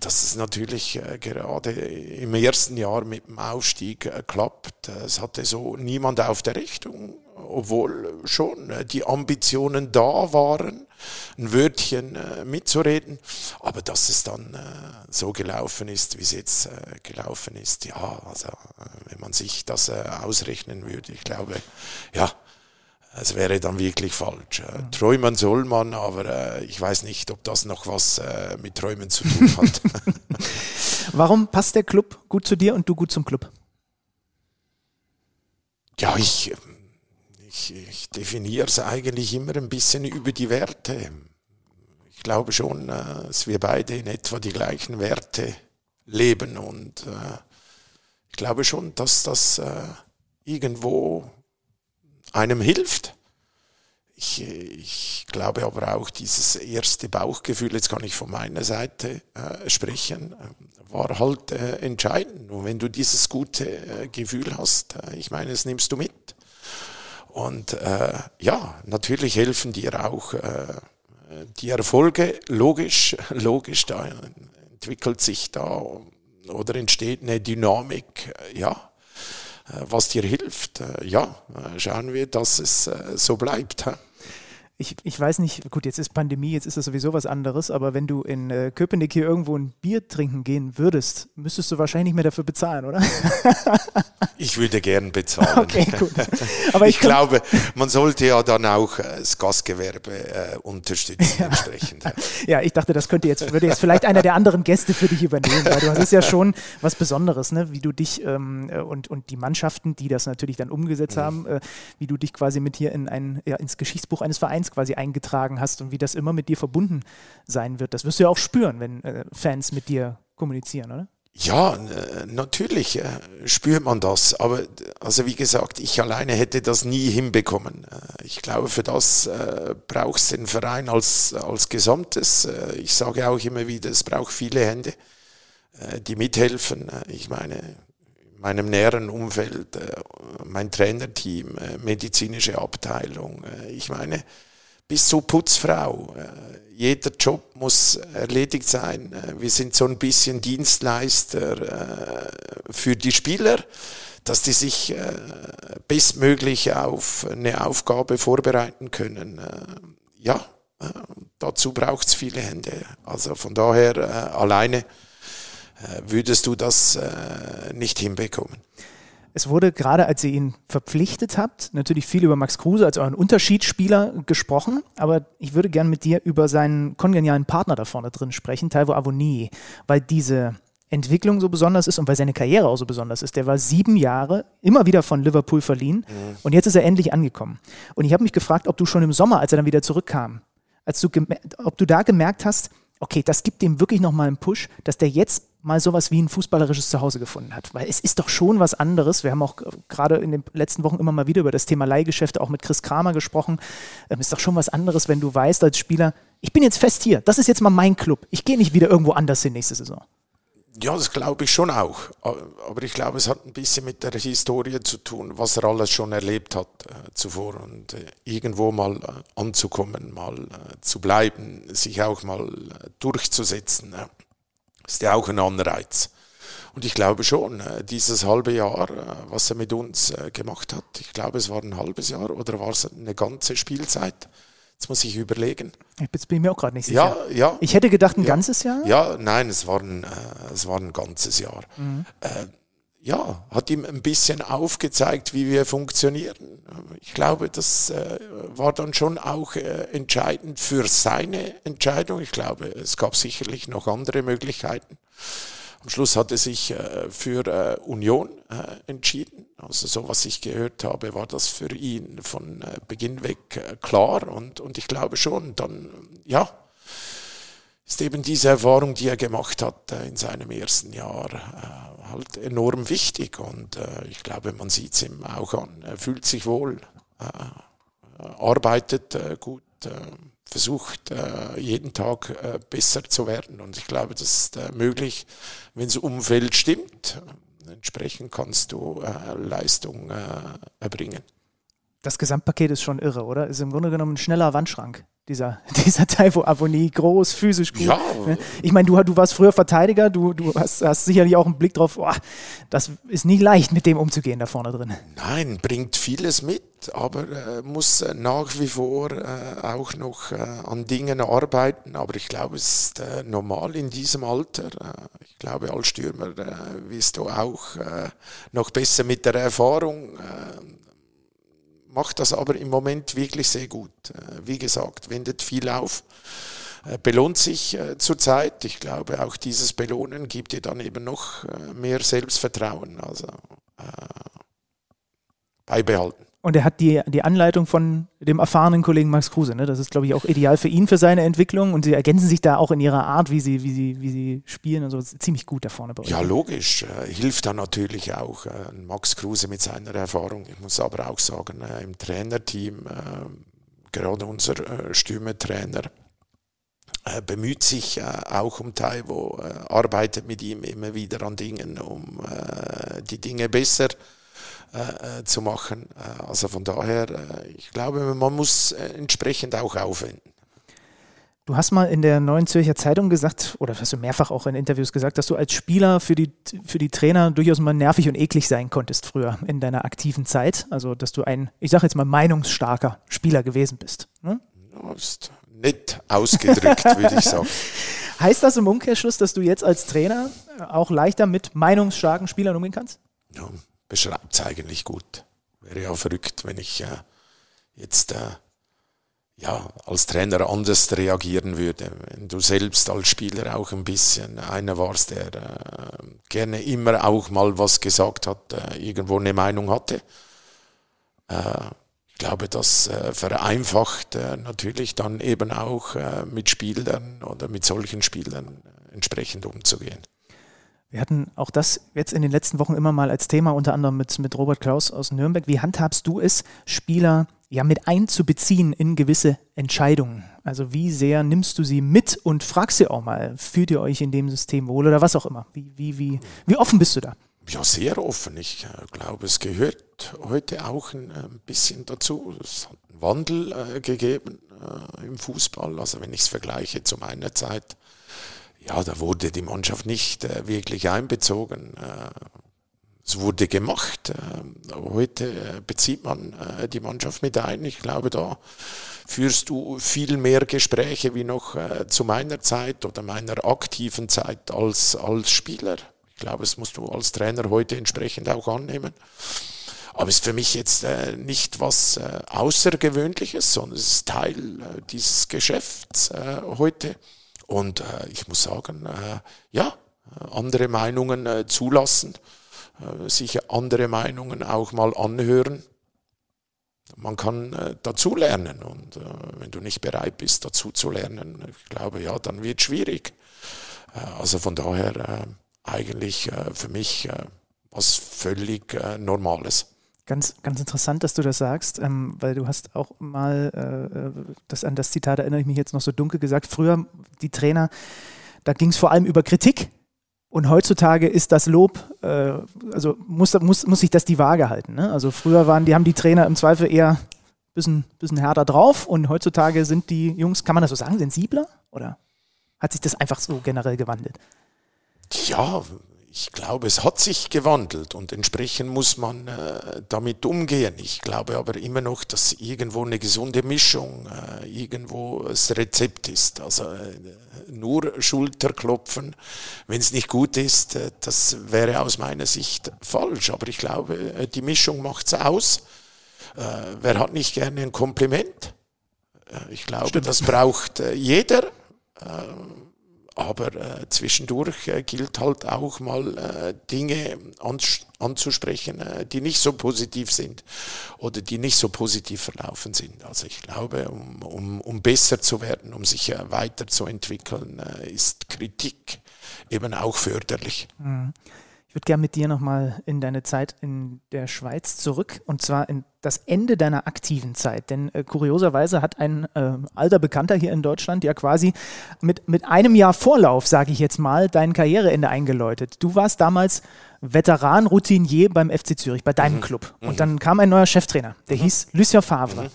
Dass es natürlich gerade im ersten Jahr mit dem Aufstieg klappt, es hatte so niemand auf der Rechnung obwohl schon die Ambitionen da waren, ein Wörtchen äh, mitzureden. Aber dass es dann äh, so gelaufen ist, wie es jetzt gelaufen ist, ja, also wenn man sich das ausrechnen würde, ich glaube, ja, es wäre dann wirklich falsch. Mhm. Träumen soll man, aber ich weiß nicht, ob das noch was mit Träumen zu tun hat. Warum passt der Club gut zu dir und du gut zum Club? Ja, ich ich, ich definiere es eigentlich immer ein bisschen über die Werte. Ich glaube schon, äh, dass wir beide in etwa die gleichen Werte leben und äh, ich glaube schon, dass das äh, irgendwo einem hilft. Ich, ich, glaube aber auch, dieses erste Bauchgefühl, jetzt kann ich von meiner Seite äh, sprechen, war halt äh, entscheidend. Und wenn du dieses gute Gefühl hast, ich meine, das nimmst du mit. Und äh, ja, natürlich helfen dir auch äh, die Erfolge, logisch, logisch, da entwickelt sich da oder entsteht eine Dynamik, ja, äh, was dir hilft. Äh, ja, schauen wir, dass es äh, so bleibt ich, ich weiß nicht, gut, jetzt ist Pandemie, jetzt ist das sowieso was anderes, aber wenn du in äh, Köpenick hier irgendwo ein Bier trinken gehen würdest, müsstest du wahrscheinlich nicht mehr dafür bezahlen, oder? ich würde gern bezahlen. Okay, gut. Aber ich, ich glaube, man sollte ja dann auch äh, das Gastgewerbe äh, unterstützen ja. entsprechend. Ja, ich dachte, das könnte jetzt, würde jetzt vielleicht einer der anderen Gäste für dich übernehmen, weil du hast es ja schon was Besonderes, ne? wie du dich ähm, äh, und, und die Mannschaften, die das natürlich dann umgesetzt mhm. haben, äh, wie du dich quasi mit hier in ein, ja, ins Geschichtsbuch eines Vereins quasi eingetragen hast und wie das immer mit dir verbunden sein wird. Das wirst du ja auch spüren, wenn äh, Fans mit dir kommunizieren, oder? Ja, natürlich äh, spürt man das. Aber also wie gesagt, ich alleine hätte das nie hinbekommen. Äh, ich glaube, für das äh, braucht es den Verein als, als Gesamtes. Äh, ich sage auch immer wieder, es braucht viele Hände, äh, die mithelfen. Äh, ich meine, in meinem näheren Umfeld, mein Trainerteam, medizinische Abteilung. Ich meine, bis zur Putzfrau. Äh, jeder Job muss erledigt sein. Äh, wir sind so ein bisschen Dienstleister äh, für die Spieler, dass die sich bestmöglich auf eine Aufgabe vorbereiten können. Ja, dazu braucht es viele Hände. Also von daher alleine würdest du das nicht hinbekommen. Es wurde gerade, als ihr ihn verpflichtet habt, natürlich viel über Max Kruse als euren Unterschiedsspieler gesprochen, aber ich würde gern mit dir über seinen kongenialen Partner da vorne drin sprechen, Taiwo Avoni, weil diese Entwicklung so besonders ist und weil seine Karriere auch so besonders ist. Der war sieben Jahre immer wieder von Liverpool verliehen mhm. und jetzt ist er endlich angekommen. Und ich habe mich gefragt, ob du schon im Sommer, als er dann wieder zurückkam, als du ob du da gemerkt hast, okay, das gibt dem wirklich nochmal einen Push, dass der jetzt mal sowas wie ein fußballerisches Zuhause gefunden hat. Weil es ist doch schon was anderes. Wir haben auch gerade in den letzten Wochen immer mal wieder über das Thema Leihgeschäfte auch mit Chris Kramer gesprochen. Es ähm, ist doch schon was anderes, wenn du weißt als Spieler, ich bin jetzt fest hier. Das ist jetzt mal mein Club. Ich gehe nicht wieder irgendwo anders hin nächste Saison. Ja, das glaube ich schon auch. Aber ich glaube, es hat ein bisschen mit der Historie zu tun, was er alles schon erlebt hat äh, zuvor. Und äh, irgendwo mal äh, anzukommen, mal äh, zu bleiben, sich auch mal äh, durchzusetzen, ist ja auch ein Anreiz. Und ich glaube schon, äh, dieses halbe Jahr, was er mit uns gemacht hat, ich glaube, es war ein halbes Jahr oder war es eine ganze Spielzeit? Jetzt muss ich überlegen. Jetzt bin ich mir auch gerade nicht sicher. Ja, ja. Ich hätte gedacht, ein ja, ganzes Jahr? Ja, nein, es war ein, äh, es war ein ganzes Jahr. Mhm. Äh, ja, hat ihm ein bisschen aufgezeigt, wie wir funktionieren. Ich glaube, das äh, war dann schon auch äh, entscheidend für seine Entscheidung. Ich glaube, es gab sicherlich noch andere Möglichkeiten. Am Schluss hat er sich äh, für äh, Union äh, entschieden. Also so was ich gehört habe, war das für ihn von Beginn weg klar. Und, und ich glaube schon, dann, ja, ist eben diese Erfahrung, die er gemacht hat in seinem ersten Jahr, halt enorm wichtig. Und ich glaube, man sieht es ihm auch an. Er fühlt sich wohl, arbeitet gut versucht, äh, jeden Tag äh, besser zu werden. Und ich glaube, das ist äh, möglich, wenn das Umfeld stimmt. Entsprechend kannst du Leistung erbringen. Das Gesamtpaket ist schon irre, oder? Ist im Grunde genommen ein schneller Wandschrank dieser, dieser Taiwo Abonnie, groß, physisch gut. Ja. Ne? Ich meine, du, du warst früher Verteidiger, du, du hast, hast sicherlich auch einen Blick drauf, oh, das ist nicht leicht, mit dem umzugehen da vorne drin. Nein, bringt vieles mit, aber äh, muss äh, nach wie vor äh, auch noch äh, an Dingen arbeiten. Aber ich glaube, es ist äh, normal in diesem Alter. Äh, ich glaube, als Stürmer wirst du auch noch besser mit der Erfahrung macht das aber im Moment wirklich sehr gut. Äh, wie gesagt, wendet viel auf, äh, belohnt sich äh, zurzeit. Ich glaube, auch dieses Belohnen gibt dir dann eben noch mehr Selbstvertrauen. Also beibehalten. Und er hat die, die Anleitung von dem erfahrenen Kollegen Max Kruse. Ne? Das ist, glaube ich, auch ideal für ihn, für seine Entwicklung. Und sie ergänzen sich da auch in ihrer Art, wie sie, wie sie, wie sie spielen. Also ziemlich gut da vorne bei euch. Ja, logisch. Äh, hilft da natürlich auch äh, Max Kruse mit seiner Erfahrung. Ich muss aber auch sagen, äh, im Trainerteam, gerade unser Stürmertrainer, äh, bemüht sich auch um Taiwo, arbeitet mit ihm immer wieder an Dingen, um die Dinge besser zu äh, äh, zu machen. Äh, also von daher, äh, ich glaube, man muss entsprechend auch aufwenden. Du hast mal in der Neuen Zürcher Zeitung gesagt, oder hast du mehrfach auch in Interviews gesagt, dass du als Spieler für die, für die Trainer durchaus mal nervig und eklig sein konntest früher in deiner aktiven Zeit. Also, dass du ein, ich sage jetzt mal, meinungsstarker Spieler gewesen bist. Ne? Ja, ist nett ausgedrückt, würde ich sagen. Heißt das im Umkehrschluss, dass du jetzt als Trainer auch leichter mit meinungsstarken Spielern umgehen kannst? Ja, beschreibt es eigentlich gut. Wäre ja verrückt, wenn ich äh, jetzt äh, ja, als Trainer anders reagieren würde. Wenn du selbst als Spieler auch ein bisschen einer warst, der äh, gerne immer auch mal was gesagt hat, äh, irgendwo eine Meinung hatte. Äh, ich glaube, das äh, vereinfacht natürlich dann eben auch mit Spielern oder mit solchen Spielern entsprechend umzugehen. Wir hatten auch das jetzt in den letzten Wochen immer mal als Thema, unter anderem mit, mit Robert Klaus aus Nürnberg. Wie handhabst du es, Spieler ja mit einzubeziehen in gewisse Entscheidungen? Also wie sehr nimmst du sie mit und fragst sie auch mal, fühlt ihr euch in dem System wohl oder was auch immer? Wie, wie, wie, wie offen bist du da? Ja, sehr offen. Ich äh, glaube, es gehört heute auch ein, ein äh, bisschen dazu. Es hat einen Wandel äh, gegeben äh, im Fußball. Also wenn ich es vergleiche zu meiner Zeit, ja, da wurde die Mannschaft nicht äh, wirklich einbezogen. Äh, es wurde gemacht. Äh, heute äh, bezieht man äh, die Mannschaft mit ein. Ich glaube, da führst du viel mehr Gespräche wie noch äh, zu meiner Zeit oder meiner aktiven Zeit als, als Spieler. Ich glaube, das musst du als Trainer heute entsprechend auch annehmen. Aber es ist für mich jetzt äh, nicht was äh, Außergewöhnliches, sondern es ist Teil äh, dieses Geschäfts heute. Und äh, ich muss sagen, äh, ja, andere Meinungen äh, zulassen, äh, sich andere Meinungen auch mal anhören. Man kann äh, dazu lernen und äh, wenn du nicht bereit bist, dazu zu lernen, ich glaube, ja, dann wird es schwierig. Äh, also von daher eigentlich für mich was völlig Normales. Ganz, ganz interessant, dass du das sagst, ähm, weil du hast auch mal, äh, äh, das, an das Zitat erinnere ich mich jetzt noch so dunkel gesagt, früher die Trainer, da ging es vor allem über Kritik und heutzutage ist das Lob, äh, also muss, muss, muss sich das die Waage halten. Ne? Also früher waren, die haben die Trainer im Zweifel eher ein bisschen, bisschen härter drauf und heutzutage sind die Jungs, kann man das so sagen, sensibler? Oder hat sich das einfach so generell gewandelt? Ja, ich glaube, es hat sich gewandelt und entsprechend muss man äh, damit umgehen. Ich glaube aber immer noch, dass irgendwo eine gesunde Mischung äh, irgendwo das Rezept ist. Also äh, nur Schulterklopfen, wenn es nicht gut ist, äh, das wäre aus meiner Sicht falsch. Aber ich glaube, äh, die Mischung macht es aus. Äh, wer hat nicht gerne ein Kompliment? ich glaube, Stimmt. das braucht jeder aber äh, zwischendurch äh, gilt halt auch mal äh, Dinge anzusprechen, äh, die nicht so positiv sind oder die nicht so positiv verlaufen sind. Also ich glaube, um, um, um besser zu werden, um sich äh, weiterzuentwickeln, äh, ist Kritik eben auch förderlich. Mhm. Ich würde gerne mit dir nochmal in deine Zeit in der Schweiz zurück und zwar in das Ende deiner aktiven Zeit. Denn äh, kurioserweise hat ein äh, alter Bekannter hier in Deutschland ja quasi mit, mit einem Jahr Vorlauf, sage ich jetzt mal, dein Karriereende eingeläutet. Du warst damals Veteran, Routinier beim FC Zürich, bei deinem mhm. Club. Und mhm. dann kam ein neuer Cheftrainer, der mhm. hieß Lucien Favre. Mhm.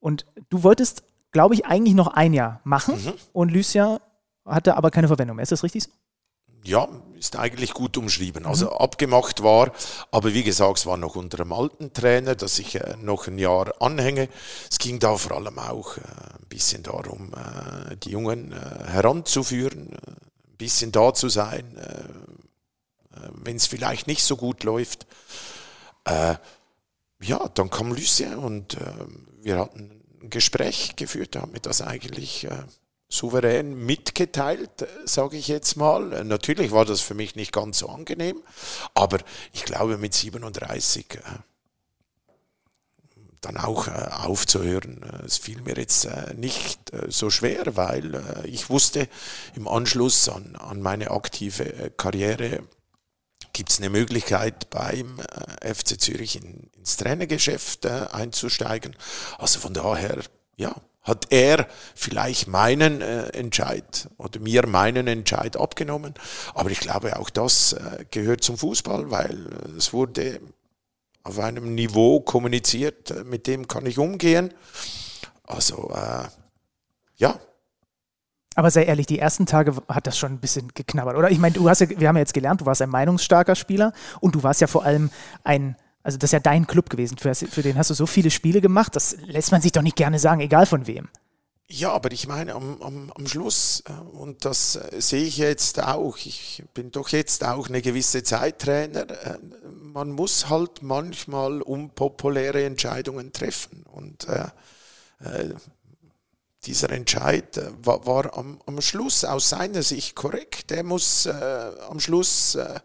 Und du wolltest, glaube ich, eigentlich noch ein Jahr machen mhm. und Lucien hatte aber keine Verwendung mehr. Ist das richtig so? Ja, ist eigentlich gut umschrieben. Also mhm. abgemacht war, aber wie gesagt, es war noch unter einem alten Trainer, dass ich äh, noch ein Jahr anhänge. Es ging da vor allem auch äh, ein bisschen darum, äh, die Jungen äh, heranzuführen, äh, ein bisschen da zu sein, äh, wenn es vielleicht nicht so gut läuft. ja, dann kam Lucien und wir hatten ein Gespräch geführt, da haben wir das eigentlich souverän mitgeteilt, sage ich jetzt mal. Natürlich war das für mich nicht ganz so angenehm, aber ich glaube mit 37 äh, dann auch äh, aufzuhören. Äh, es fiel mir jetzt nicht so schwer, weil ich wusste, im Anschluss an, an meine aktive Karriere gibt es eine Möglichkeit beim FC Zürich in, ins Trainergeschäft einzusteigen. Also von daher, ja, hat er vielleicht meinen äh, Entscheid oder mir meinen Entscheid abgenommen. Aber ich glaube, auch das äh, gehört zum Fußball, weil äh, es wurde auf einem Niveau kommuniziert, äh, mit dem kann ich umgehen. Also, äh, ja. Aber sei ehrlich, die ersten Tage hat das schon ein bisschen geknabbert, oder? Ich meine, du hast ja, wir haben ja jetzt gelernt, du warst ein meinungsstarker Spieler und du warst ja vor allem ein also das ist ja dein Club gewesen, für, für den hast du so viele Spiele gemacht, das lässt man sich doch nicht gerne sagen, egal von wem. Ja, aber ich meine, am, am, am Schluss, äh, und das äh, sehe ich jetzt auch, ich bin doch jetzt auch eine gewisse Zeit Trainer, äh, man muss halt manchmal unpopuläre Entscheidungen treffen. Und äh, dieser Entscheid war, war am, am, Schluss aus seiner Sicht korrekt. Er muss äh, am Schluss äh,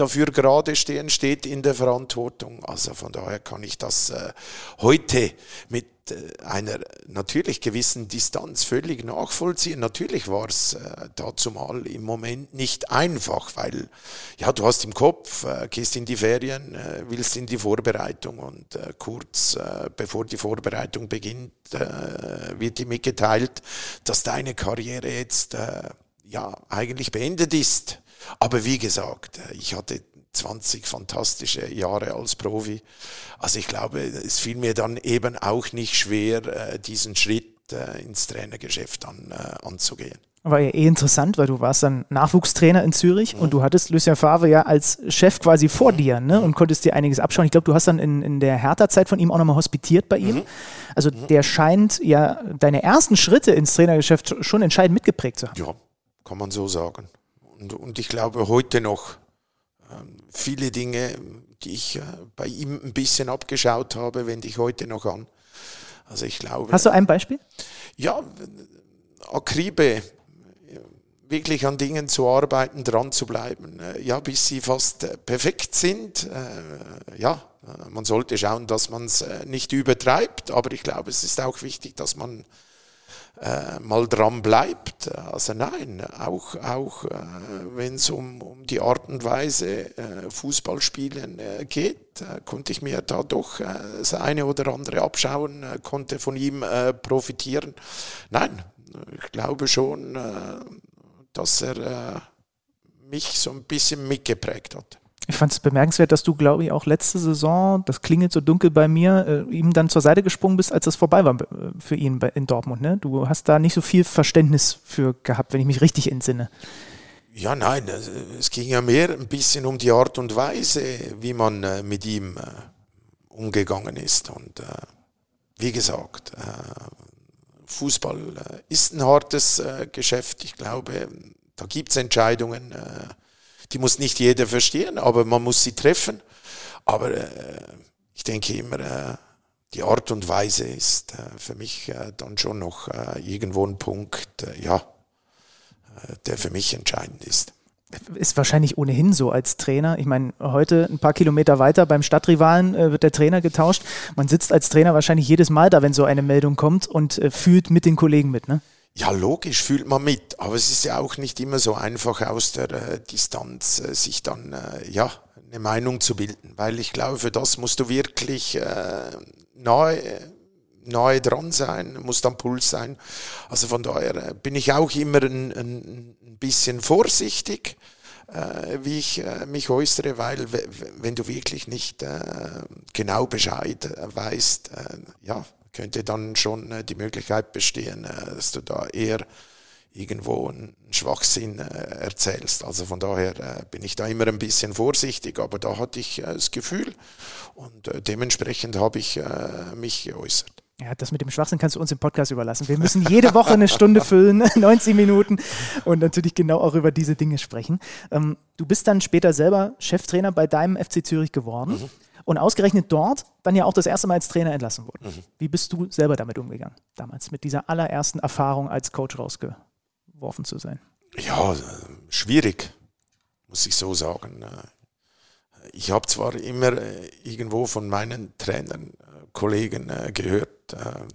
dafür gerade stehen, steht in der Verantwortung. Also von daher kann ich das äh, heute mit äh, einer natürlich gewissen Distanz völlig nachvollziehen. Natürlich war es äh, dazu mal im Moment nicht einfach, weil ja, du hast im Kopf, äh, gehst in die Ferien, äh, willst in die Vorbereitung und äh, kurz äh, bevor die Vorbereitung beginnt, wird dir mitgeteilt, dass deine Karriere jetzt ja eigentlich beendet ist. Aber wie gesagt, äh, ich hatte 20 fantastische Jahre als Profi. Also ich glaube, es fiel mir dann eben auch nicht schwer, äh, diesen Schritt äh, ins Trainergeschäft an, anzugehen. War ja eh interessant, weil du warst dann Nachwuchstrainer in Zürich mhm. und du hattest Lucien Favre ja als Chef quasi vor mhm. dir ne, und konntest dir einiges abschauen. Ich glaube, du hast dann in, in der Hertha-Zeit von ihm auch nochmal hospitiert bei ihm. Mhm. Also mhm. der scheint ja deine ersten Schritte ins Trainergeschäft schon entscheidend mitgeprägt zu haben. Ja, kann man so sagen. Und, und ich glaube heute noch ähm, viele Dinge, die ich äh, bei ihm ein bisschen abgeschaut habe, wende ich heute noch an. Also ich glaube. Hast du ein Beispiel? Ja, Akribe, wirklich an Dingen zu arbeiten, dran zu bleiben. Äh, ja, bis sie fast äh, perfekt sind. Ja, man sollte schauen, dass man es nicht übertreibt, aber ich glaube, es ist auch wichtig, dass man äh, mal dran bleibt. Also nein, auch, auch äh, wenn es um, um die Art und Weise äh, Fußballspielen äh, geht, äh, konnte ich mir da doch äh, das eine oder andere abschauen, konnte von ihm profitieren. Nein, ich glaube schon, dass er mich so ein bisschen mitgeprägt hat. Ich fand es bemerkenswert, dass du, glaube ich, auch letzte Saison, das klingelt so dunkel bei mir, äh, ihm dann zur Seite gesprungen bist, als es vorbei war äh, für ihn bei, in Dortmund. Ne? Du hast da nicht so viel Verständnis für gehabt, wenn ich mich richtig entsinne. Ja, nein, es- ging ja mehr ein bisschen um die Art und Weise, wie man äh, mit ihm äh, umgegangen ist. Und äh, wie gesagt, äh, Fußball ist ein hartes Geschäft. Ich glaube, da gibt es Entscheidungen, äh, die muss nicht jeder verstehen, aber man muss sie treffen. Aber äh, ich denke immer, äh, die Art und Weise ist äh, für mich äh, dann schon noch äh, irgendwo ein Punkt, äh, ja, der für mich entscheidend ist. Ist wahrscheinlich ohnehin so als Trainer. Ich meine, heute ein paar Kilometer weiter beim Stadtrivalen äh, wird der Trainer getauscht. Man sitzt als Trainer wahrscheinlich jedes Mal da, wenn so eine Meldung kommt und äh, fühlt mit den Kollegen mit. Ne? Ja, logisch fühlt man mit, aber es ist ja auch nicht immer so einfach aus der äh, Distanz äh, sich dann äh, ja eine Meinung zu bilden, weil ich glaube, für das musst du wirklich äh, nahe nahe dran sein, musst am Puls sein. Also von daher äh, bin ich auch immer ein, ein, bisschen vorsichtig, äh, wie ich äh, mich äußere, weil wenn du wirklich nicht äh, genau Bescheid äh, weißt, äh, ja, könnte dann schon äh, die Möglichkeit bestehen, äh, dass du da eher irgendwo einen Schwachsinn äh, erzählst. Also von daher bin ich da immer ein bisschen vorsichtig, aber da hatte ich das Gefühl und dementsprechend habe ich mich geäußert. Ja, das mit dem Schwachsinn kannst du uns im Podcast überlassen. Wir müssen jede Woche eine Stunde füllen, 90 Minuten und natürlich genau auch über diese Dinge sprechen. Ähm, du bist dann später selber Cheftrainer bei deinem FC Zürich geworden und ausgerechnet dort dann ja auch das erste Mal als Trainer entlassen worden. Wie bist du selber damit umgegangen, damals mit dieser allerersten Erfahrung als Coach rausgeworfen zu sein? Ja, schwierig, muss ich so sagen. Ich habe zwar immer äh, irgendwo von meinen Trainern, äh, Kollegen äh, gehört,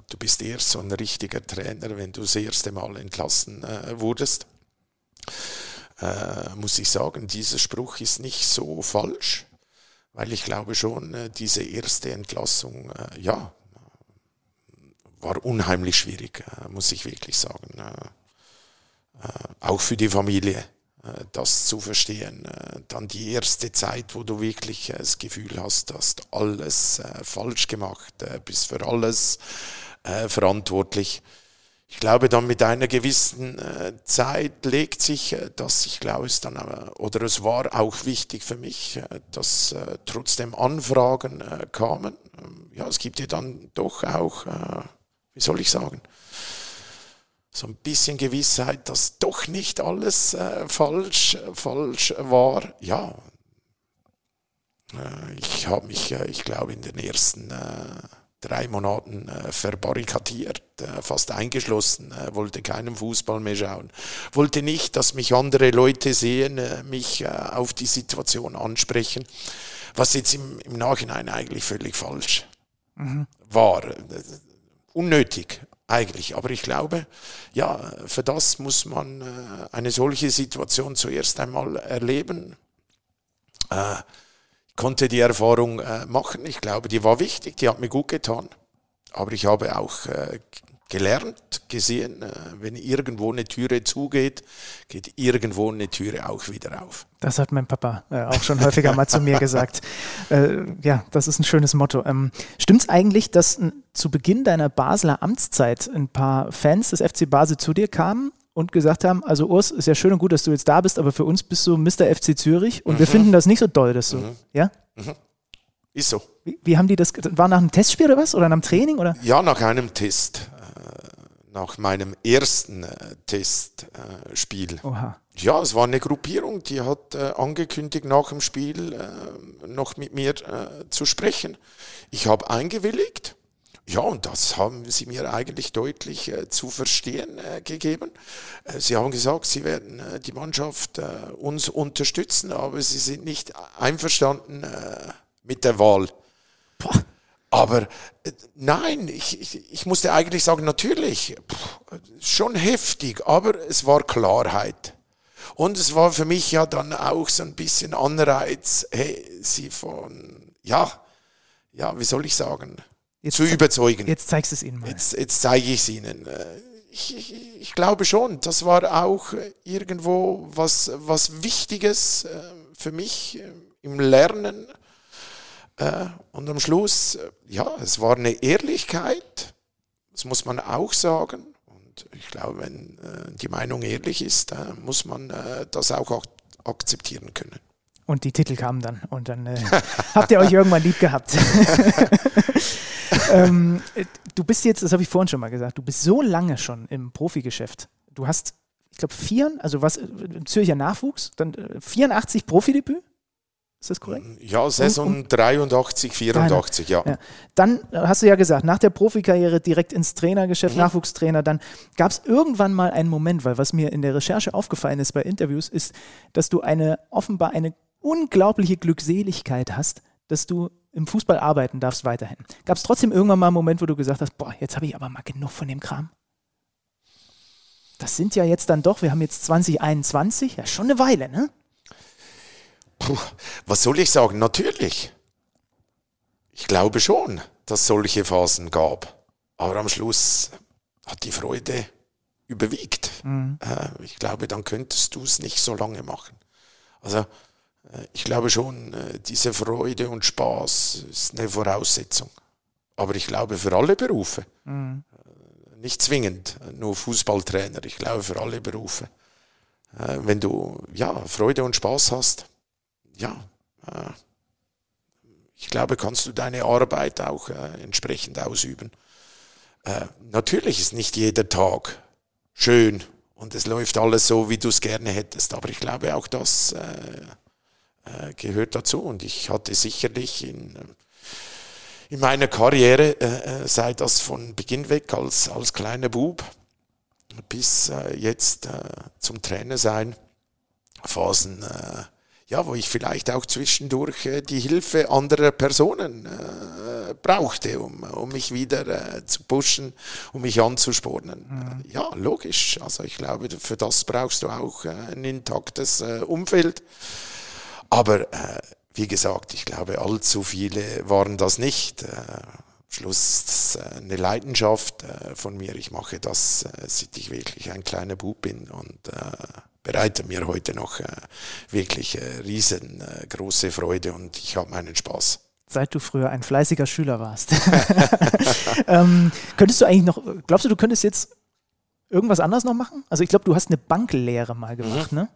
du bist erst so ein richtiger Trainer, wenn du das erste Mal entlassen wurdest. Muss ich sagen, dieser Spruch ist nicht so falsch, weil ich glaube schon, äh, diese erste Entlassung, äh, ja, war unheimlich schwierig, äh, muss ich wirklich sagen. Auch für die Familie, das zu verstehen. Dann die erste Zeit, wo du wirklich das Gefühl hast, du alles äh, falsch gemacht, bist für alles verantwortlich. Ich glaube, dann mit einer gewissen äh, Zeit legt sich äh, das, ich glaube, es dann, äh, oder es war auch wichtig für mich, dass trotzdem Anfragen kamen. Ähm, Ja, es gibt ja dann doch auch, wie soll ich sagen, so ein bisschen Gewissheit, dass doch nicht alles falsch, falsch war. Ja, ich habe mich, ich glaube, in den ersten drei Monaten äh, verbarrikadiert, äh, fast eingeschlossen, äh, wollte keinen Fußball mehr schauen, wollte nicht, dass mich andere Leute sehen, äh, mich äh, auf die Situation ansprechen, was jetzt im, im Nachhinein eigentlich völlig falsch war. Unnötig eigentlich. Aber ich glaube, ja, für das muss man äh, eine solche Situation zuerst einmal erleben. Ich konnte die Erfahrung äh, machen. Ich glaube, die war wichtig, die hat mir gut getan. Aber ich habe auch äh, gelernt, gesehen, äh, wenn irgendwo eine Türe zugeht, geht irgendwo eine Türe auch wieder auf. Das hat mein Papa äh, auch schon häufiger mal zu mir gesagt. Äh, ja, das ist ein schönes Motto. Ähm, Stimmt es eigentlich, dass zu Beginn deiner Basler Amtszeit ein paar Fans des FC Basel zu dir kamen und gesagt haben, also Urs, ist ja schön und gut, dass du jetzt da bist, aber für uns bist du Mr. FC Zürich und wir finden das nicht so doll, dass du, ja? Ist so. Wie, wie haben die das, war nach einem Testspiel oder was? Oder nach einem Training oder? Ja, nach einem Test, äh, nach meinem ersten äh, Testspiel. Oha. Ja, es war eine Gruppierung, die hat äh, angekündigt, nach dem Spiel noch mit mir zu sprechen. Ich habe eingewilligt. Ja, und das haben sie mir eigentlich deutlich äh, zu verstehen äh, gegeben. Äh, sie haben gesagt, sie werden äh, die Mannschaft äh, uns unterstützen, aber sie sind nicht einverstanden äh, mit der Wahl. Aber äh, nein, ich, ich, ich musste eigentlich sagen, natürlich, pff, schon heftig, aber es war Klarheit. Und es war für mich ja dann auch so ein bisschen Anreiz, hey, sie von, ja, ja, wie soll ich sagen, Jetzt zu ze- überzeugen. Jetzt zeigst du es ihnen mal. Jetzt, jetzt zeige ich es Ihnen. Äh, Ich, ich, ich glaube schon, das war auch äh, irgendwo was, was Wichtiges äh, für mich im Lernen. Und am Schluss, ja, es war eine Ehrlichkeit, das muss man auch sagen. Und ich glaube, wenn die Meinung ehrlich ist, muss man das auch ak akzeptieren können. Und die Titel kamen dann. Und dann äh, habt ihr euch irgendwann lieb gehabt. ähm, äh, du bist jetzt, das habe ich vorhin schon mal gesagt, du bist so lange schon im Profigeschäft. Du hast, ich glaube, vier, also was, äh, Zürcher Nachwuchs, dann äh, 84 Profidebüt. Ist das korrekt? Ja, Saison 83, 84, ja. Ja. Dann äh, hast du ja gesagt, nach der Profikarriere direkt ins Trainergeschäft, Nachwuchstrainer, dann gab es irgendwann mal einen Moment, weil was mir in der Recherche aufgefallen ist bei Interviews, ist, dass du eine offenbar eine unglaubliche Glückseligkeit hast, dass du im Fußball arbeiten darfst weiterhin. Gab es trotzdem irgendwann mal einen Moment, wo du gesagt hast, boah, jetzt habe ich aber mal genug von dem Kram? Das sind ja jetzt dann doch, wir haben jetzt 2021, ja schon eine Weile, ne? Puh, was soll ich sagen? Natürlich. Ich glaube schon, dass es solche Phasen gab. Aber am Schluss hat die Freude überwiegt. Äh, ich glaube, dann könntest du es nicht so lange machen. Also ich glaube schon, äh, diese Freude und Spaß ist eine Voraussetzung. Aber ich glaube für alle Berufe. Äh, Nicht zwingend, äh, nur Fußballtrainer. Ich glaube für alle Berufe. Äh, Wenn du ja, Freude und Spaß hast, ja, äh, ich glaube, kannst du deine Arbeit auch äh, entsprechend ausüben. Äh, natürlich ist nicht jeder Tag schön und es läuft alles so, wie du es gerne hättest, aber ich glaube, auch das äh, gehört dazu und ich hatte sicherlich in, äh, in meiner Karriere, äh, äh, sei das von Beginn weg als, als kleiner Bub bis äh, jetzt äh, zum Trainer sein, Phasen, äh, ja, wo ich vielleicht auch zwischendurch äh, die Hilfe anderer Personen äh, brauchte, um, um mich wieder äh, zu pushen, um mich anzuspornen. Äh, ja, logisch. Also ich glaube, für das brauchst du auch äh, ein intaktes äh, Umfeld. Aber äh, wie gesagt, ich glaube, allzu viele waren das nicht. Äh, Schluss ist äh, eine Leidenschaft äh, von mir. Ich mache das, äh, seit ich wirklich ein kleiner Bub bin und äh, bereite mir heute noch äh, wirklich riesengroße Freude und ich habe meinen Spaß. Seit du früher ein fleißiger Schüler warst. ähm, könntest du eigentlich noch, glaubst du, du könntest jetzt irgendwas anderes noch machen? Also ich glaube, du hast eine Banklehre mal gemacht, ne?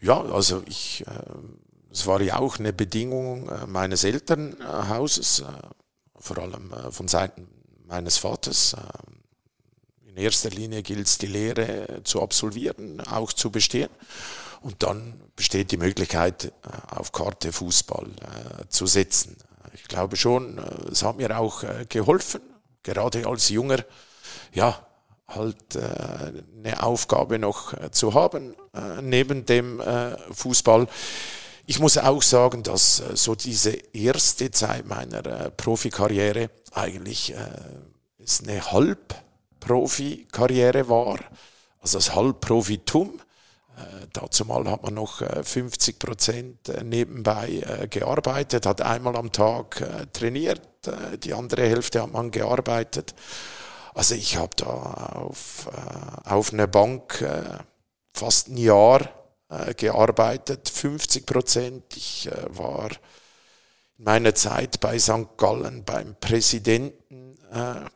Ja, also ich, äh, es war ja auch eine Bedingung äh, meines Elternhauses, äh, vor allem von Seiten meines Vaters. In erster Linie gilt es, die Lehre zu absolvieren, auch zu bestehen. Und dann besteht die Möglichkeit, auf Karte Fußball zu setzen. Ich glaube schon, es hat mir auch geholfen, gerade als Junger, ja, halt äh, eine Aufgabe noch äh, zu haben äh, neben dem Fußball. Ich muss auch sagen, dass so diese erste Zeit meiner Profikarriere eigentlich ist eine Halbprofikarriere war, also das Halbprofitum. Äh, Dazu mal hat man noch äh, 50 Prozent äh, nebenbei gearbeitet, hat einmal am Tag trainiert, die andere Hälfte hat man gearbeitet. Also ich habe da auf, äh, auf einer Bank äh, fast ein Jahr äh, gearbeitet, 50 Prozent. Ich äh, war in meiner Zeit bei St. Gallen beim Präsidenten, äh,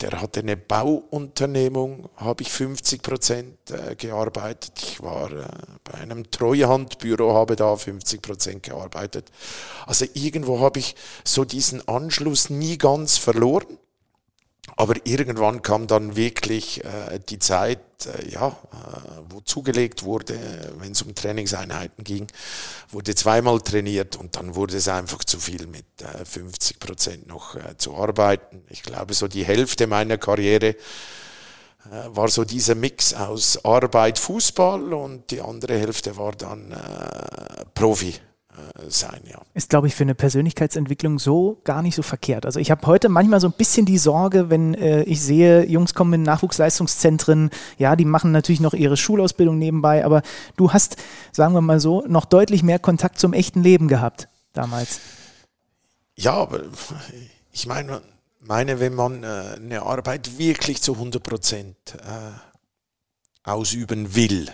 der hatte eine Bauunternehmung, habe ich 50 Prozent äh, gearbeitet. Ich war äh, bei einem Treuhandbüro, habe da 50 Prozent gearbeitet. Also irgendwo habe ich so diesen Anschluss nie ganz verloren. Aber irgendwann kam dann wirklich äh, die Zeit, äh, ja, äh, wo zugelegt wurde, wenn es um Trainingseinheiten ging, wurde zweimal trainiert und dann wurde es einfach zu viel mit äh, 50 Prozent noch äh, zu arbeiten. Ich glaube, so die Hälfte meiner Karriere äh, war so dieser Mix aus Arbeit, Fußball und die andere Hälfte war dann äh, Profi. Sein, ja. Ist, glaube ich, für eine Persönlichkeitsentwicklung so gar nicht so verkehrt. Also ich habe heute manchmal so ein bisschen die Sorge, wenn äh, ich sehe, Jungs kommen in Nachwuchsleistungszentren, ja, die machen natürlich noch ihre Schulausbildung nebenbei, aber du hast, sagen wir mal so, noch deutlich mehr Kontakt zum echten Leben gehabt damals. Ja, aber ich meine, meine, wenn man äh, eine Arbeit wirklich zu 100 Prozent äh, ausüben will,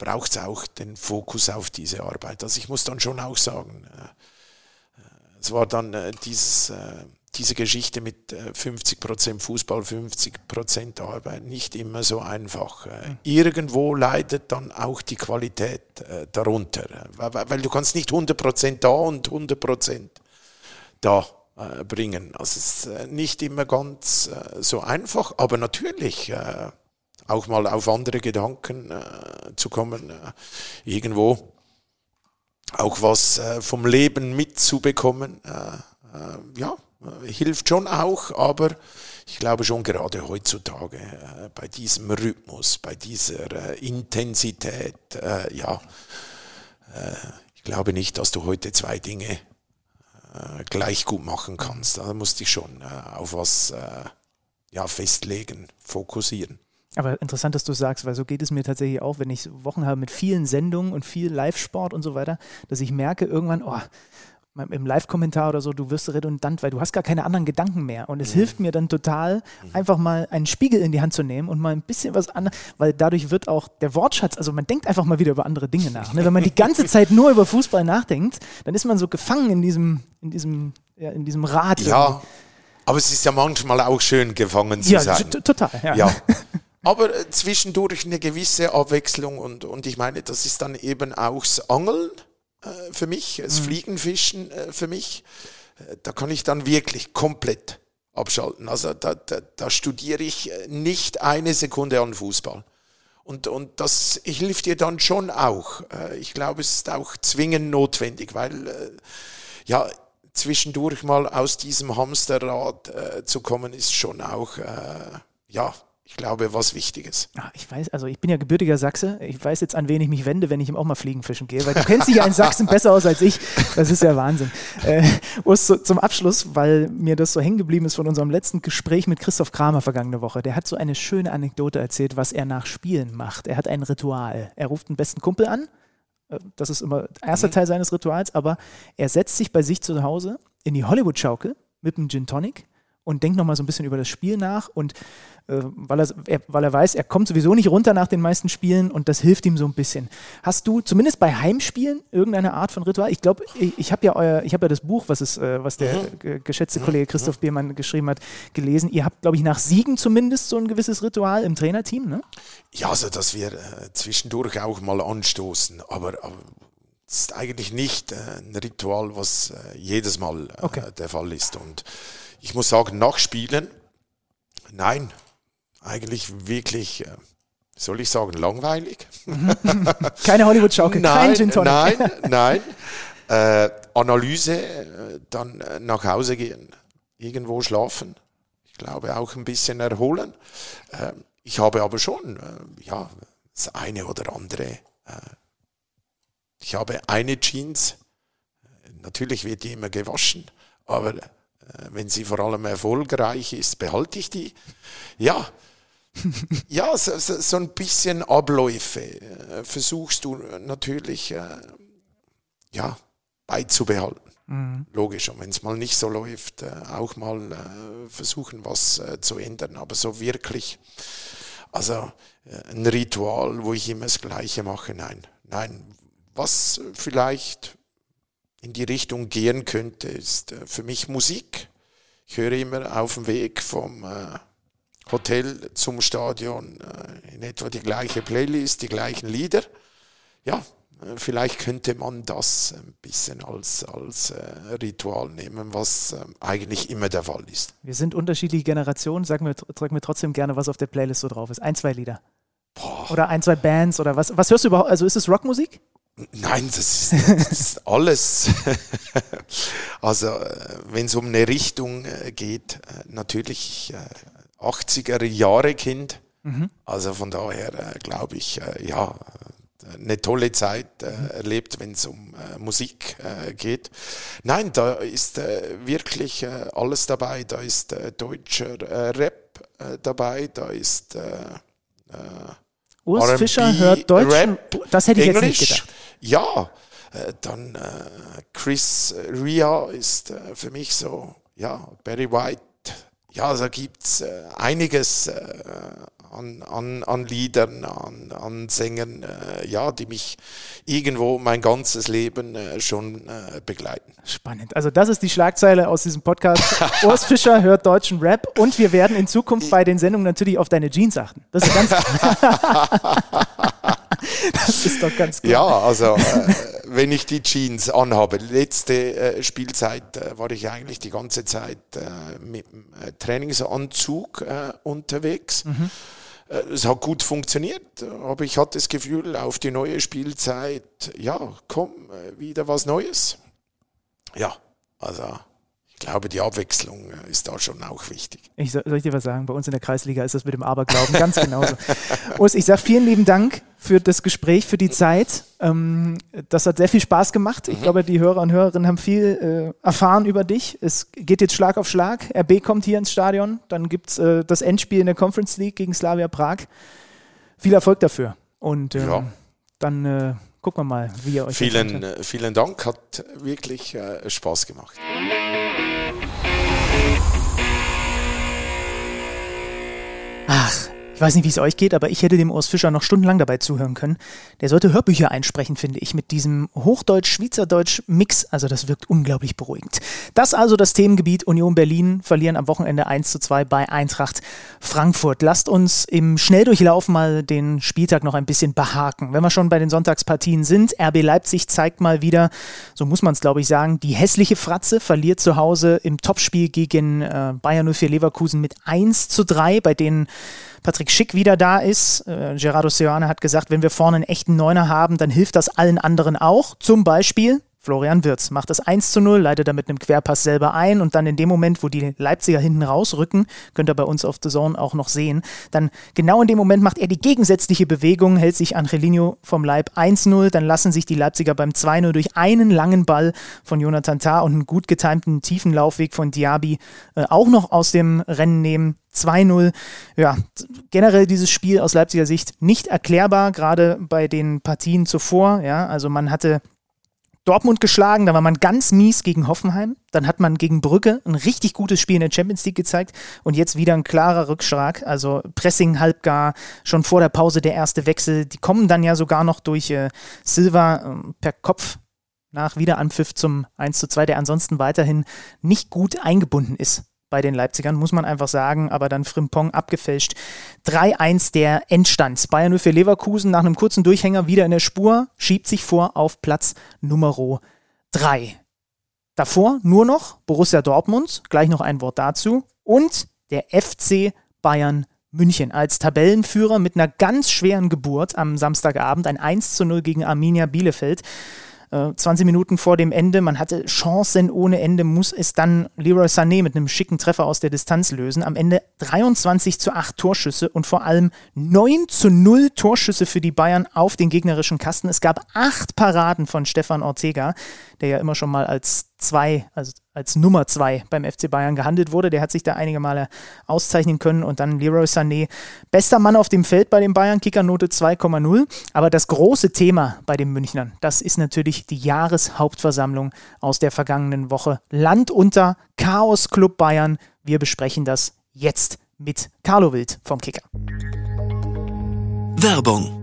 braucht es auch den Fokus auf diese Arbeit. Also ich muss dann schon auch sagen, äh, es war dann äh, dieses, äh, diese Geschichte mit 50% Fußball, 50% Arbeit nicht immer so einfach. Mhm. Irgendwo leidet dann auch die Qualität darunter, weil, du kannst nicht 100% da und 100% da bringen. Also es ist nicht immer ganz so einfach, aber natürlich auch mal auf andere Gedanken äh, zu kommen, äh, irgendwo auch was äh, vom Leben mitzubekommen. Äh, äh, ja, hilft schon auch, aber ich glaube schon gerade heutzutage äh, bei diesem Rhythmus, bei dieser Intensität, ja, ich glaube nicht, dass du heute zwei Dinge gleich gut machen kannst. Da musst du dich schon auf was ja, festlegen, fokussieren. Aber interessant, dass du sagst, weil so geht es mir tatsächlich auch, wenn ich Wochen habe mit vielen Sendungen und viel Live-Sport und so weiter, dass ich merke irgendwann, oh, im Live-Kommentar oder so, du wirst redundant, weil du hast gar keine anderen Gedanken mehr. Und es mhm. hilft mir dann total, mhm. einfach mal einen Spiegel in die Hand zu nehmen und mal ein bisschen was anderes, weil dadurch wird auch der Wortschatz, also man denkt einfach mal wieder über andere Dinge nach. Ne? Wenn man die ganze Zeit nur über Fußball nachdenkt, dann ist man so gefangen in diesem, in diesem, ja, in diesem Rad. Ja, irgendwie. aber es ist ja manchmal auch schön, gefangen zu ja, sein. Total, ja. ja. Aber äh, zwischendurch eine gewisse Abwechslung und, und ich meine, das ist dann eben auch das Angeln äh, für mich, das mhm. Fliegenfischen äh, für mich. Äh, da kann ich dann wirklich komplett abschalten. Also da, da, da studiere ich äh, nicht eine Sekunde an Fußball. Und, und das hilft dir dann schon auch. Äh, ich glaube, es ist auch zwingend notwendig, weil ja, zwischendurch mal aus diesem Hamsterrad zu kommen, ist schon auch, ja, ich glaube, was Wichtiges. Ach, ich weiß, also ich bin ja gebürtiger Sachse. Ich weiß jetzt, an wen ich mich wende, wenn ich auch mal Fliegenfischen gehe, weil du kennst dich ja in Sachsen besser aus als ich. Das ist ja Wahnsinn. Äh, Urs, zum Abschluss, weil mir das so hängen geblieben ist von unserem letzten Gespräch mit Christoph Kramer vergangene Woche. Der hat so eine schöne Anekdote erzählt, was er nach Spielen macht. Er hat ein Ritual. Er ruft einen besten Kumpel an. Äh, das ist immer der erste mhm. Teil seines Rituals, aber er setzt sich bei sich zu Hause in die Hollywood-Schaukel mit einem Gin Tonic und denkt nochmal so ein bisschen über das Spiel nach und weil, er, weil er weiß, er kommt sowieso nicht runter nach den meisten Spielen und das hilft ihm so ein bisschen. Hast du zumindest bei Heimspielen irgendeine Art von Ritual? Ich glaube, ich, ich habe ja euer, ich habe ja das Buch, was, ist, äh, was der mhm. geschätzte mhm. Kollege Christoph mhm. Biermann geschrieben hat, gelesen. Ihr habt, glaube ich, nach Siegen zumindest so ein gewisses Ritual im Trainerteam, ne? Ja, also dass wir äh, zwischendurch auch mal anstoßen, aber, aber es ist eigentlich nicht äh, ein Ritual, was äh, jedes Mal äh, okay. der Fall ist. Und ich muss sagen, nach Spielen, nein, eigentlich wirklich, äh, soll ich sagen, langweilig. Keine Hollywood-Schaukel, kein Gin Tonic. Nein, nein. Äh, Analyse, äh, dann äh, nach Hause gehen, irgendwo schlafen. Ich glaube auch ein bisschen erholen. Äh, ich habe aber schon, äh, ja, das eine oder andere. ich habe eine Jeans, natürlich wird die immer gewaschen, aber wenn sie vor allem erfolgreich ist, behalte ich die. Ja, ja, so, so, ein bisschen Abläufe äh, versuchst du natürlich äh, ja, beizubehalten. Mhm. Logisch. Und wenn es mal nicht so läuft, äh, auch mal versuchen, was zu ändern. Aber so wirklich, also ein Ritual, wo ich immer das Gleiche mache, nein. Nein, was vielleicht in die Richtung gehen könnte, ist für mich Musik. Ich höre immer auf dem Weg vom Hotel zum Stadion äh, in etwa die gleiche Playlist, die gleichen Lieder. Ja, äh, vielleicht könnte man das ein bisschen als, als äh, Ritual nehmen, was eigentlich immer der Fall ist. Wir sind unterschiedliche Generationen. Sag mir, sag mir trotzdem gerne, was auf der Playlist so drauf ist. Ein, zwei Lieder. Boah. Oder ein, zwei Bands oder was. Was hörst du überhaupt? Also ist es Rockmusik? Nein, das ist, das ist alles. also, wenn es um eine Richtung geht, natürlich 80er Jahre Kind. Mhm. Also von daher äh, glaube ich, äh, ja, eine tolle Zeit äh, erlebt, wenn es um äh, Musik äh, geht. Nein, da ist äh, wirklich äh, alles dabei. Da ist äh, deutscher Rap dabei, da ist Urs Fischer hört Deutsch. Rap, das hätte ich jetzt Englisch. nicht gedacht. Ja, dann Chris Ria ist für mich so, ja, Barry White. Ja, da gibt's äh, einiges äh, an, an, an Liedern, an, an Sängern, äh, ja, die mich irgendwo mein ganzes Leben äh, schon äh, begleiten. Spannend. Also das ist die Schlagzeile aus diesem Podcast. Urs Fischer hört deutschen Rap und wir werden in Zukunft bei den Sendungen natürlich auf deine Jeans achten. Das ist ganz Das ist doch ganz gut. Ja, also äh, wenn ich die Jeans anhabe, letzte äh, Spielzeit äh, war ich eigentlich die ganze Zeit äh, mit dem äh, Trainingsanzug äh, unterwegs. Äh, Es hat gut funktioniert, aber ich hatte das Gefühl, auf die neue Spielzeit, ja, komm, wieder was Neues. Ja, also ich glaube, die Abwechslung ist da schon auch wichtig. Ich soll, soll ich dir was sagen? Bei uns in der Kreisliga ist das mit dem Aberglauben ganz genauso. Urs, ich sage vielen lieben Dank für das Gespräch, für die Zeit. Ähm, das hat sehr viel Spaß gemacht. Ich glaube, die Hörer und Hörerinnen haben viel äh, erfahren über dich. Es geht jetzt Schlag auf Schlag. RB kommt hier ins Stadion. Dann gibt es äh, das Endspiel in der Conference League gegen Slavia Prag. Viel Erfolg dafür. Und ähm, Ja. dann äh, gucken wir mal, wie ihr euch Vielen, äh, vielen Dank, hat wirklich äh, Spaß gemacht. Ach, ich weiß nicht, wie es euch geht, aber ich hätte dem Urs Fischer noch stundenlang dabei zuhören können. Der sollte Hörbücher einsprechen, finde ich, mit diesem Hochdeutsch-Schweizerdeutsch-Mix. Also das wirkt unglaublich beruhigend. Das also das Themengebiet Union Berlin verlieren am Wochenende 1 zu 2 bei Eintracht Frankfurt. Lasst uns im Schnelldurchlauf mal den Spieltag noch ein bisschen behaken. Wenn wir schon bei den Sonntagspartien sind, RB Leipzig zeigt mal wieder, so muss man es glaube ich sagen, die hässliche Fratze, verliert zu Hause im Topspiel gegen äh, Bayern 04 Leverkusen mit 1 zu 3, bei denen Patrick Schick wieder da ist. Äh, Gerardo Seoane hat gesagt, wenn wir vorne einen echten Neuner haben, dann hilft das allen anderen auch. Zum Beispiel Florian Wirz macht das 1 zu 0, leitet damit einem Querpass selber ein und dann in dem Moment, wo die Leipziger hinten rausrücken, könnt ihr bei uns auf The Zone auch noch sehen, dann genau in dem Moment macht er die gegensätzliche Bewegung, hält sich Angelino vom Leib 1-0, dann lassen sich die Leipziger beim 2-0 durch einen langen Ball von Jonathan Tah und einen gut getimten tiefen Laufweg von Diaby äh, auch noch aus dem Rennen nehmen. 2-0. Ja, generell dieses Spiel aus Leipziger Sicht nicht erklärbar, gerade bei den Partien zuvor. Ja, also man hatte Dortmund geschlagen, da war man ganz mies gegen Hoffenheim. Dann hat man gegen Brügge ein richtig gutes Spiel in der Champions League gezeigt und jetzt wieder ein klarer Rückschlag. Also Pressing halbgar, schon vor der Pause der erste Wechsel. Die kommen dann ja sogar noch durch äh, Silva äh, per Kopf nach Wiederanpfiff zum 1 zu 2, der ansonsten weiterhin nicht gut eingebunden ist bei den Leipzigern, muss man einfach sagen, aber dann Frimpong abgefälscht. 3-1 der Endstand. Bayern 0 für Leverkusen nach einem kurzen Durchhänger wieder in der Spur, schiebt sich vor auf Platz Nummer 3. Davor nur noch Borussia Dortmund, gleich noch ein Wort dazu, und der FC Bayern München als Tabellenführer mit einer ganz schweren Geburt am Samstagabend, ein 1 zu 0 gegen Arminia Bielefeld. 20 Minuten vor dem Ende, man hatte Chancen ohne Ende, muss es dann Leroy Sané mit einem schicken Treffer aus der Distanz lösen. Am Ende 23 zu 8 Torschüsse und vor allem 9 zu 0 Torschüsse für die Bayern auf den gegnerischen Kasten. Es gab acht Paraden von Stefan Ortega, der ja immer schon mal als zwei, also als Nummer zwei beim FC Bayern gehandelt wurde. Der hat sich da einige Male auszeichnen können und dann Leroy Sané, bester Mann auf dem Feld bei den Bayern, Kickernote 2,0. Aber das große Thema bei den Münchnern, das ist natürlich die Jahreshauptversammlung aus der vergangenen Woche. Land unter Chaos Club Bayern. Wir besprechen das jetzt mit Carlo Wild vom Kicker. Werbung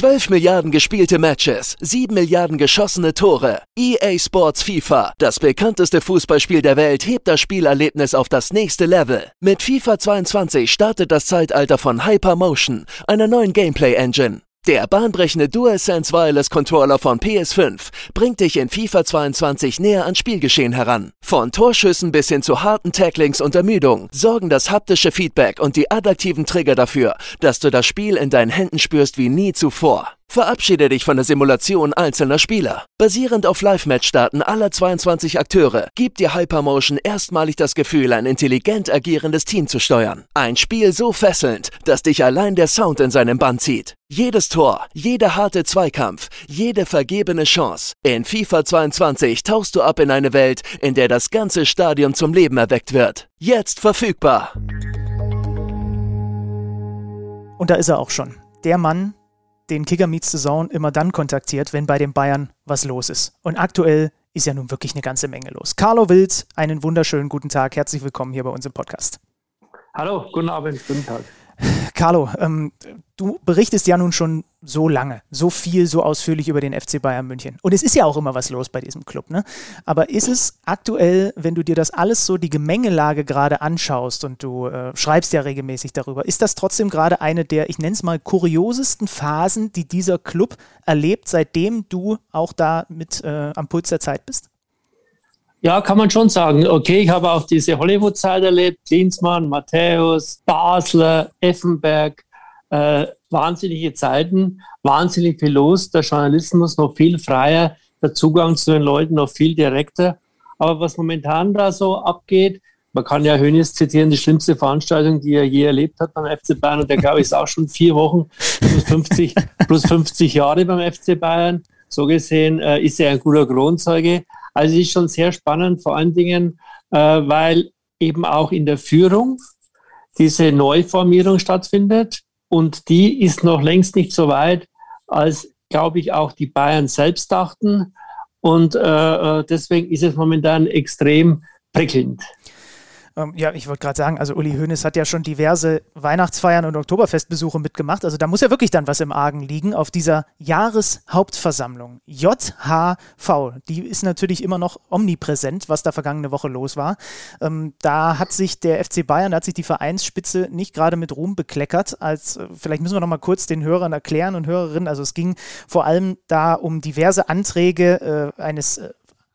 12 Milliarden gespielte Matches, 7 Milliarden geschossene Tore. EA Sports FIFA, das bekannteste Fußballspiel der Welt, hebt das Spielerlebnis auf das nächste Level. Mit FIFA 22 startet das Zeitalter von Hypermotion, einer neuen Gameplay-Engine. Der bahnbrechende DualSense Wireless Controller von PS5 bringt dich in FIFA 22 näher ans Spielgeschehen heran. Von Torschüssen bis hin zu harten Tacklings und Ermüdung sorgen das haptische Feedback und die adaptiven Trigger dafür, dass du das Spiel in deinen Händen spürst wie nie zuvor. Verabschiede dich von der Simulation einzelner Spieler. Basierend auf Live-Match-Daten aller 22 Akteure gibt dir Hypermotion erstmalig das Gefühl, ein intelligent agierendes Team zu steuern. Ein Spiel so fesselnd, dass dich allein der Sound in seinen Bann zieht. Jedes Tor, jeder harte Zweikampf, jede vergebene Chance. In FIFA 22 tauchst du ab in eine Welt, in der das ganze Stadion zum Leben erweckt wird. Jetzt verfügbar. Und da ist er auch schon. Der Mann, den Kicker Meets the Zone immer dann kontaktiert, wenn bei den Bayern was los ist. Und aktuell ist ja nun wirklich eine ganze Menge los. Carlo Wild, einen wunderschönen guten Tag. Herzlich willkommen hier bei uns im Podcast. Hallo, guten Abend, guten Tag. Carlo, ähm, du berichtest ja nun schon so lange, so viel, so ausführlich über den FC Bayern München. Und es ist ja auch immer was los bei diesem Club, ne? Aber ist es aktuell, wenn du dir das alles so, die Gemengelage gerade anschaust und du äh, schreibst ja regelmäßig darüber, ist das trotzdem gerade eine der, ich nenne es mal, kuriosesten Phasen, die dieser Club erlebt, seitdem du auch da mit äh, am Puls der Zeit bist? Ja, kann man schon sagen. Okay, ich habe auch diese Hollywood-Zeit erlebt. Klinsmann, Matthäus, Basler, Effenberg. Äh, wahnsinnige Zeiten, wahnsinnig viel los. Der Journalismus noch viel freier, der Zugang zu den Leuten noch viel direkter. Aber was momentan da so abgeht, man kann ja Hönes zitieren, die schlimmste Veranstaltung, die er je erlebt hat beim FC Bayern. Und der, glaube ich, ist auch schon vier Wochen plus 50, plus 50 Jahre beim FC Bayern. So gesehen äh, ist er ein guter Kronzeuge. Also es ist schon sehr spannend, vor allen Dingen, äh, weil eben auch in der Führung diese Neuformierung stattfindet. Und die ist noch längst nicht so weit, als, glaube ich, auch die Bayern selbst dachten. Und äh, äh deswegen ist es momentan extrem prickelnd. Ähm, ja, ich wollte gerade sagen, also Uli Hoeneß hat ja schon diverse Weihnachtsfeiern und Oktoberfestbesuche mitgemacht. Also da muss ja wirklich dann was im Argen liegen auf dieser Jahreshauptversammlung. JHV, die ist natürlich immer noch omnipräsent, was da vergangene Woche los war. Ähm, da hat sich der FC Bayern, da hat sich die Vereinsspitze nicht gerade mit Ruhm bekleckert. Als, äh, vielleicht müssen wir noch mal kurz den Hörern erklären und Hörerinnen. Also es ging vor allem da um diverse Anträge äh, eines äh,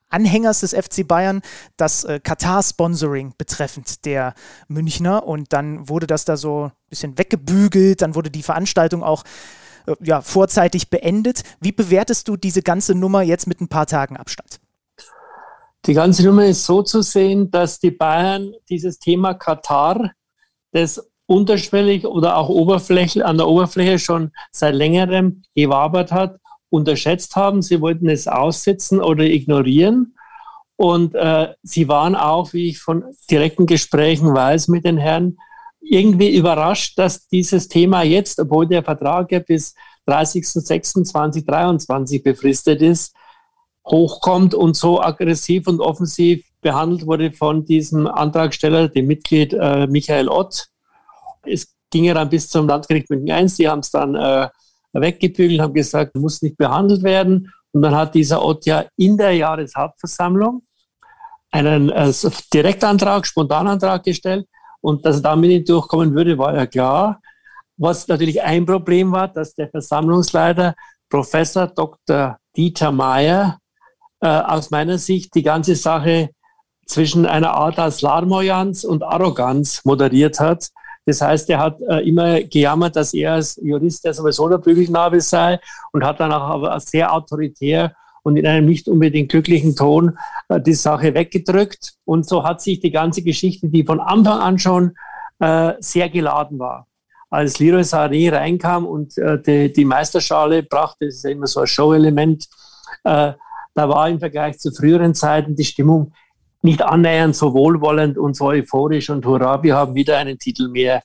Anhängers des FC Bayern das äh, Katar-Sponsoring betreffend der Münchner. Und dann wurde das da so ein bisschen weggebügelt. Dann wurde die Veranstaltung auch äh, ja, vorzeitig beendet. Wie bewertest du diese ganze Nummer jetzt mit ein paar Tagen Abstand? Die ganze Nummer ist so zu sehen, dass die Bayern dieses Thema Katar, das unterschwellig oder auch oberflächlich, an der Oberfläche schon seit längerem gewabert hat, unterschätzt haben. Sie wollten es aussitzen oder ignorieren. Und äh, sie waren auch, wie ich von direkten Gesprächen weiß mit den Herren, irgendwie überrascht, dass dieses Thema jetzt, obwohl der Vertrag ja bis 30.06.2023 befristet ist, hochkommt und so aggressiv und offensiv behandelt wurde von diesem Antragsteller, dem Mitglied äh, Michael Ott. Es ging ja dann bis zum Landgericht München I. Die haben es dann äh, weggebügelt, haben gesagt, muss nicht behandelt werden. Und dann hat dieser Ott ja in der Jahreshauptversammlung einen äh, Direktantrag, Spontanantrag gestellt. Und dass er damit nicht durchkommen würde, war ja klar. Was natürlich ein Problem war, dass der Versammlungsleiter Professor Dr. Dieter Mayer äh, aus meiner Sicht die ganze Sache zwischen einer Art als Larmoyanz und Arroganz moderiert hat. Das heißt, er hat äh, immer gejammert, dass er als Jurist ja sowieso der Prügelknabe sei und hat dann auch aber sehr autoritär und in einem nicht unbedingt glücklichen Ton äh, die Sache weggedrückt. Und so hat sich die ganze Geschichte, die von Anfang an schon äh, sehr geladen war. Als Leroy Sané reinkam und äh, die, die, Meisterschale brachte, das ist ja immer so ein Show-Element, äh, da war im Vergleich zu früheren Zeiten die Stimmung nicht annähernd so wohlwollend und so euphorisch und hurra, wir haben wieder einen Titel mehr.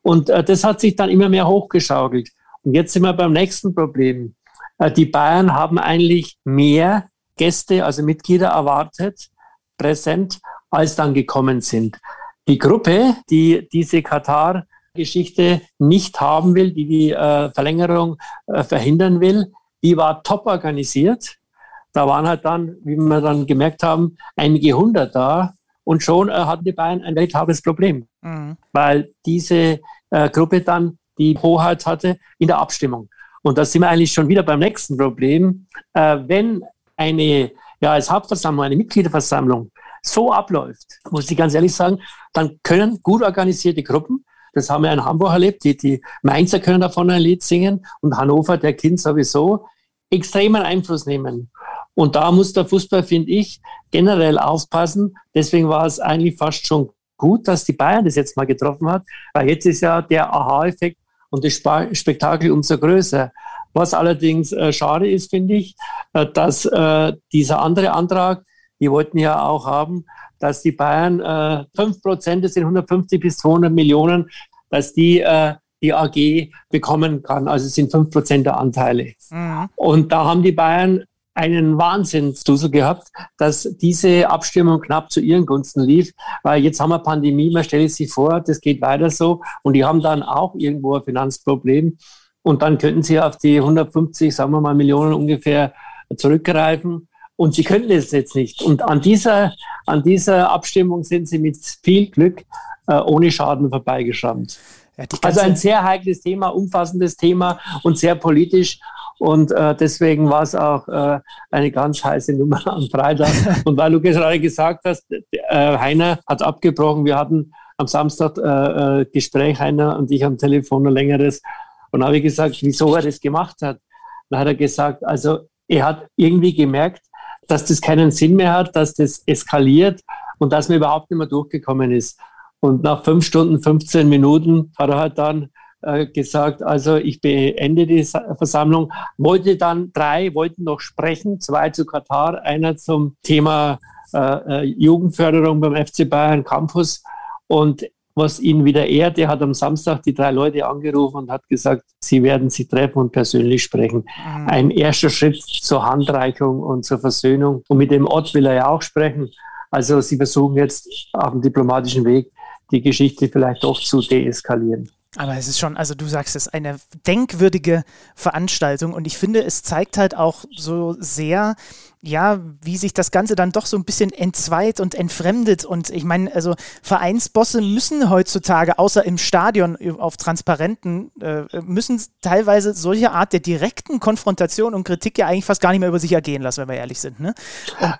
Und äh, das hat sich dann immer mehr hochgeschaukelt. Und jetzt sind wir beim nächsten Problem. Äh, die Bayern haben eigentlich mehr Gäste, also Mitglieder erwartet, präsent, als dann gekommen sind. Die Gruppe, die diese Katar-Geschichte nicht haben will, die die äh, Verlängerung äh, verhindern will, die war top organisiert. Da waren halt dann, wie wir dann gemerkt haben, einige hundert da. Und schon äh, hatten die Bayern ein welthables Problem, mhm. weil diese äh, Gruppe dann die Hoheit hatte in der Abstimmung. Und da sind wir eigentlich schon wieder beim nächsten Problem. Äh, wenn eine, ja, als Hauptversammlung, eine Mitgliederversammlung so abläuft, muss ich ganz ehrlich sagen, dann können gut organisierte Gruppen Das haben wir in Hamburg erlebt. Die, die Mainzer können davon ein Lied singen und Hannover, der Kind sowieso, extremen Einfluss nehmen. Und da muss der Fußball, finde ich, generell aufpassen. Deswegen war es eigentlich fast schon gut, dass die Bayern das jetzt mal getroffen hat, weil jetzt ist ja der Aha-Effekt und das Spektakel umso größer. Was allerdings äh, schade ist, finde ich, äh, dass äh, dieser andere Antrag, die wollten ja auch haben, dass die Bayern äh, 5%, das sind 150 bis 200 Millionen, dass die äh, die AG bekommen kann. Also es sind 5% der Anteile. Mhm. Und da haben die Bayern einen Wahnsinnsdusel gehabt, dass diese Abstimmung knapp zu ihren Gunsten lief, weil jetzt haben wir Pandemie, man stellt sich vor, das geht weiter so und die haben dann auch irgendwo ein Finanzproblem und dann könnten sie auf die 150, sagen wir mal, Millionen ungefähr zurückgreifen und sie könnten es jetzt nicht. Und an dieser, an dieser Abstimmung sind sie mit viel Glück äh, ohne Schaden vorbeigeschrammt. Ja, also ein sehr heikles Thema, umfassendes Thema und sehr politisch. Und äh, deswegen war es auch äh, eine ganz heiße Nummer am Freitag. Und weil du gerade gesagt hast, äh, Heiner hat abgebrochen. Wir hatten am Samstag äh, äh, Gespräch, Heiner und ich am Telefon ein längeres. Und habe ich gesagt, wieso er das gemacht hat. Dann hat er gesagt, also er hat irgendwie gemerkt, dass das keinen Sinn mehr hat, dass das eskaliert und dass man überhaupt nicht mehr durchgekommen ist. Und nach fünf Stunden, 15 Minuten hat er halt dann äh, gesagt, also ich beende die Versammlung. Wollte dann drei, wollten noch sprechen, zwei zu Katar, einer zum Thema äh, äh Jugendförderung beim FC Bayern Campus. Und was ihn wieder ehrt, er hat am Samstag die drei Leute angerufen und hat gesagt, sie werden sich treffen und persönlich sprechen. Mhm. Ein erster Schritt zur Handreichung und zur Versöhnung. Und mit dem Ort will er ja auch sprechen. Also sie versuchen jetzt auf dem diplomatischen Weg die Geschichte vielleicht doch zu deeskalieren. Aber es ist schon, also du sagst es, eine denkwürdige Veranstaltung und ich finde, es zeigt halt auch so sehr, ja, wie sich das Ganze dann doch so ein bisschen entzweit und entfremdet. Und ich meine, also Vereinsbosse müssen heutzutage, außer im Stadion auf Transparenten, äh, müssen teilweise solche Art der direkten Konfrontation und Kritik ja eigentlich fast gar nicht mehr über sich ergehen lassen, wenn wir ehrlich sind. Ne?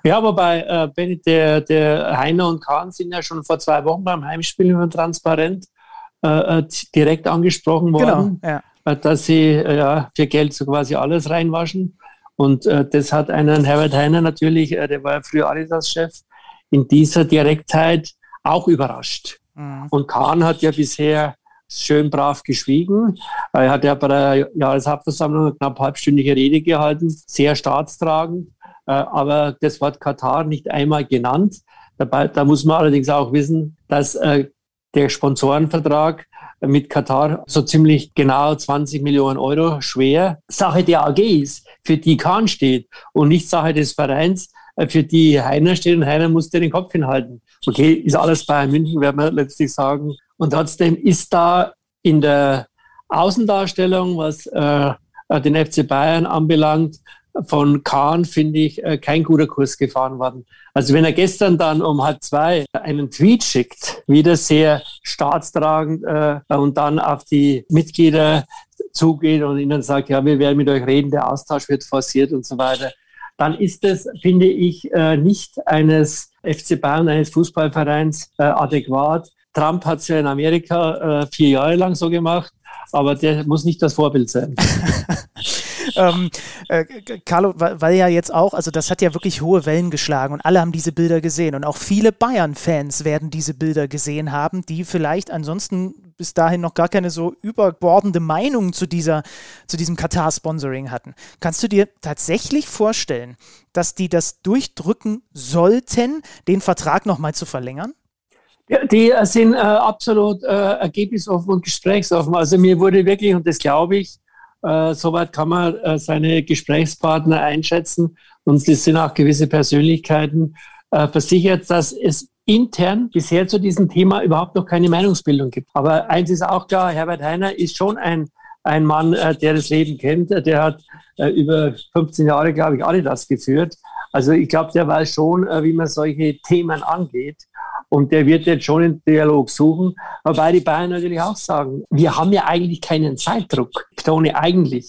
ja, wobei, äh, Benny, der, der Heiner und Kahn sind ja schon vor zwei Wochen beim Heimspiel über Transparent äh, äh, direkt angesprochen worden, genau, ja. Äh, dass sie äh, ja, für Geld so quasi alles reinwaschen. Und äh, das hat einen Herbert Heiner natürlich, äh, der war ja früher Adidas-Chef, in dieser Direktheit auch überrascht. Mhm. Und Kahn hat ja bisher schön brav geschwiegen. Er hat ja bei der Jahreshauptversammlung eine knapp halbstündige Rede gehalten, sehr staatstragend, aber das Wort Katar nicht einmal genannt. Dabei, da muss man allerdings auch wissen, dass der Sponsorenvertrag mit Katar so ziemlich genau 20 Millionen Euro schwer Sache der AG ist, für die Kahn steht und nicht Sache des Vereins, für die Heiner steht und Heiner muss den Kopf hinhalten. Okay, ist alles Bayern München, werden wir letztlich sagen. Und trotzdem ist da in der Außendarstellung, was äh, den FC Bayern anbelangt, von Kahn, finde ich, äh, kein guter Kurs gefahren worden. Also wenn er gestern dann um halb zwei einen Tweet schickt, wieder sehr staatstragend äh, und dann auf die Mitglieder zugeht und ihnen sagt, ja, wir werden mit euch reden, der Austausch wird forciert und so weiter, dann ist es, finde ich, äh, nicht eines FC Bayern, eines Fußballvereins äh, adäquat. Trump hat es ja in Amerika äh, vier Jahre lang so gemacht, aber der muss nicht das Vorbild sein. ähm, äh, Carlo, weil ja jetzt auch, also das hat ja wirklich hohe Wellen geschlagen und alle haben diese Bilder gesehen und auch viele Bayern-Fans werden diese Bilder gesehen haben, die vielleicht ansonsten bis dahin noch gar keine so überbordende Meinung zu, dieser, zu diesem Katar-Sponsoring hatten. Kannst du dir tatsächlich vorstellen, dass die das durchdrücken sollten, den Vertrag nochmal zu verlängern? Ja, die sind äh, absolut äh, ergebnisoffen und gesprächsoffen. Also mir wurde wirklich, und das glaube ich, äh, soweit kann man äh, seine Gesprächspartner einschätzen und es sind auch gewisse Persönlichkeiten äh, versichert, dass es intern bisher zu diesem Thema überhaupt noch keine Meinungsbildung gibt. Aber eins ist auch klar, Herbert Heiner ist schon ein, ein Mann, äh, der das Leben kennt. Der hat äh, über 15 Jahre, glaube ich, alle das geführt. Also ich glaube, der weiß schon, äh, wie man solche Themen angeht. Und der wird jetzt schon einen Dialog suchen. Wobei die Bayern natürlich auch sagen, wir haben ja eigentlich keinen Zeitdruck. Ich betone eigentlich.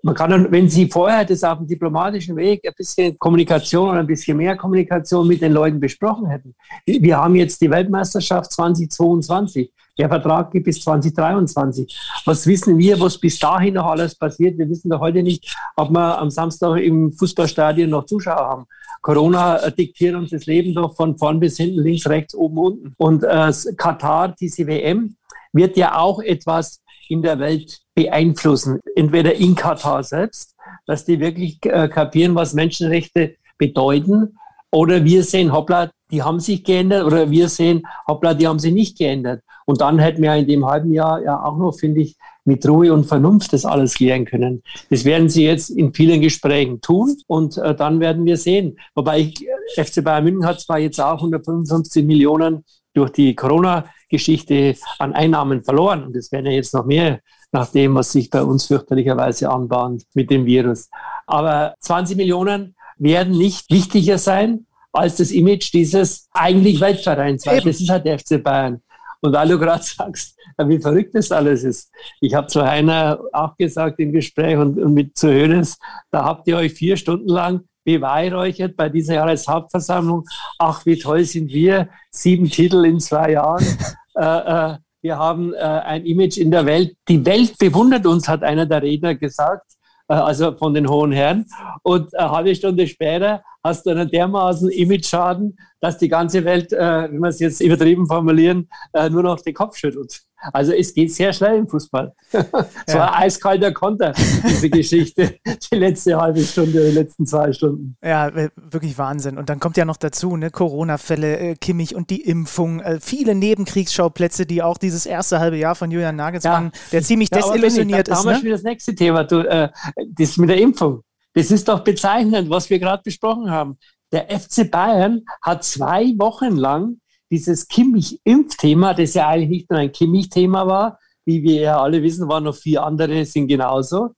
Man kann, wenn Sie vorher das auf dem diplomatischen Weg ein bisschen Kommunikation oder ein bisschen mehr Kommunikation mit den Leuten besprochen hätten. Wir haben jetzt die Weltmeisterschaft 2022. Der Vertrag geht bis 2023. Was wissen wir, was bis dahin noch alles passiert? Wir wissen doch heute nicht, ob wir am Samstag im Fußballstadion noch Zuschauer haben. Corona diktiert uns das Leben doch von vorn bis hinten, links, rechts, oben, unten. Und äh, Katar, diese WM, wird ja auch etwas in der Welt beeinflussen. Entweder in Katar selbst, dass die wirklich äh, kapieren, was Menschenrechte bedeuten, oder wir sehen, hoppla, die haben sich geändert, oder wir sehen, hoppla, die haben sich nicht geändert. Und dann hätten wir in dem halben Jahr ja auch noch, finde ich, mit Ruhe und Vernunft das alles klären können. Das werden sie jetzt in vielen Gesprächen tun und äh, dann werden wir sehen. Wobei ich, FC Bayern München hat zwar jetzt auch 155 Millionen durch die Corona-Geschichte an Einnahmen verloren und es werden ja jetzt noch mehr nach dem, was sich bei uns fürchterlicherweise anbahnt mit dem Virus. Aber 20 Millionen werden nicht wichtiger sein als das Image dieses eigentlich Weltvereins. Weil das ist halt der FC Bayern. Und weil du gerade sagst, wie verrückt das alles ist. Ich habe zu Heiner auch gesagt im Gespräch und, und mit zu Hönes, da habt ihr euch vier Stunden lang beweihräuchert bei dieser Jahreshauptversammlung. Ach, wie toll sind wir. Sieben Titel in zwei Jahren. äh, äh, wir haben äh, ein Image in der Welt. Die Welt bewundert uns, hat einer der Redner gesagt, also von den hohen Herren. Und eine halbe Stunde später hast du einen dermaßen Image-Schaden, dass die ganze Welt, äh, wenn wir es jetzt übertrieben formulieren, äh, nur noch den Kopf schüttelt. Also es geht sehr schnell im Fußball. Es ja. war eiskalter Konter, diese Geschichte, die letzte halbe Stunde, die letzten zwei Stunden. Ja, wirklich Wahnsinn. Und dann kommt ja noch dazu, ne, Corona-Fälle, äh, Kimmich und die Impfung, äh, viele Nebenkriegsschauplätze, die auch dieses erste halbe Jahr von Julian Nagelsmann, ja. der ziemlich ja, desillusioniert ist. Da haben wir ne? schon das nächste Thema, du, äh, das mit der Impfung. Das ist doch bezeichnend, was wir gerade besprochen haben. Der FC Bayern hat zwei Wochen lang dieses Kimmich-Impfthema, das ja eigentlich nicht nur ein Kimmich-Thema war, wie wir ja alle wissen, waren noch vier andere, sind genauso.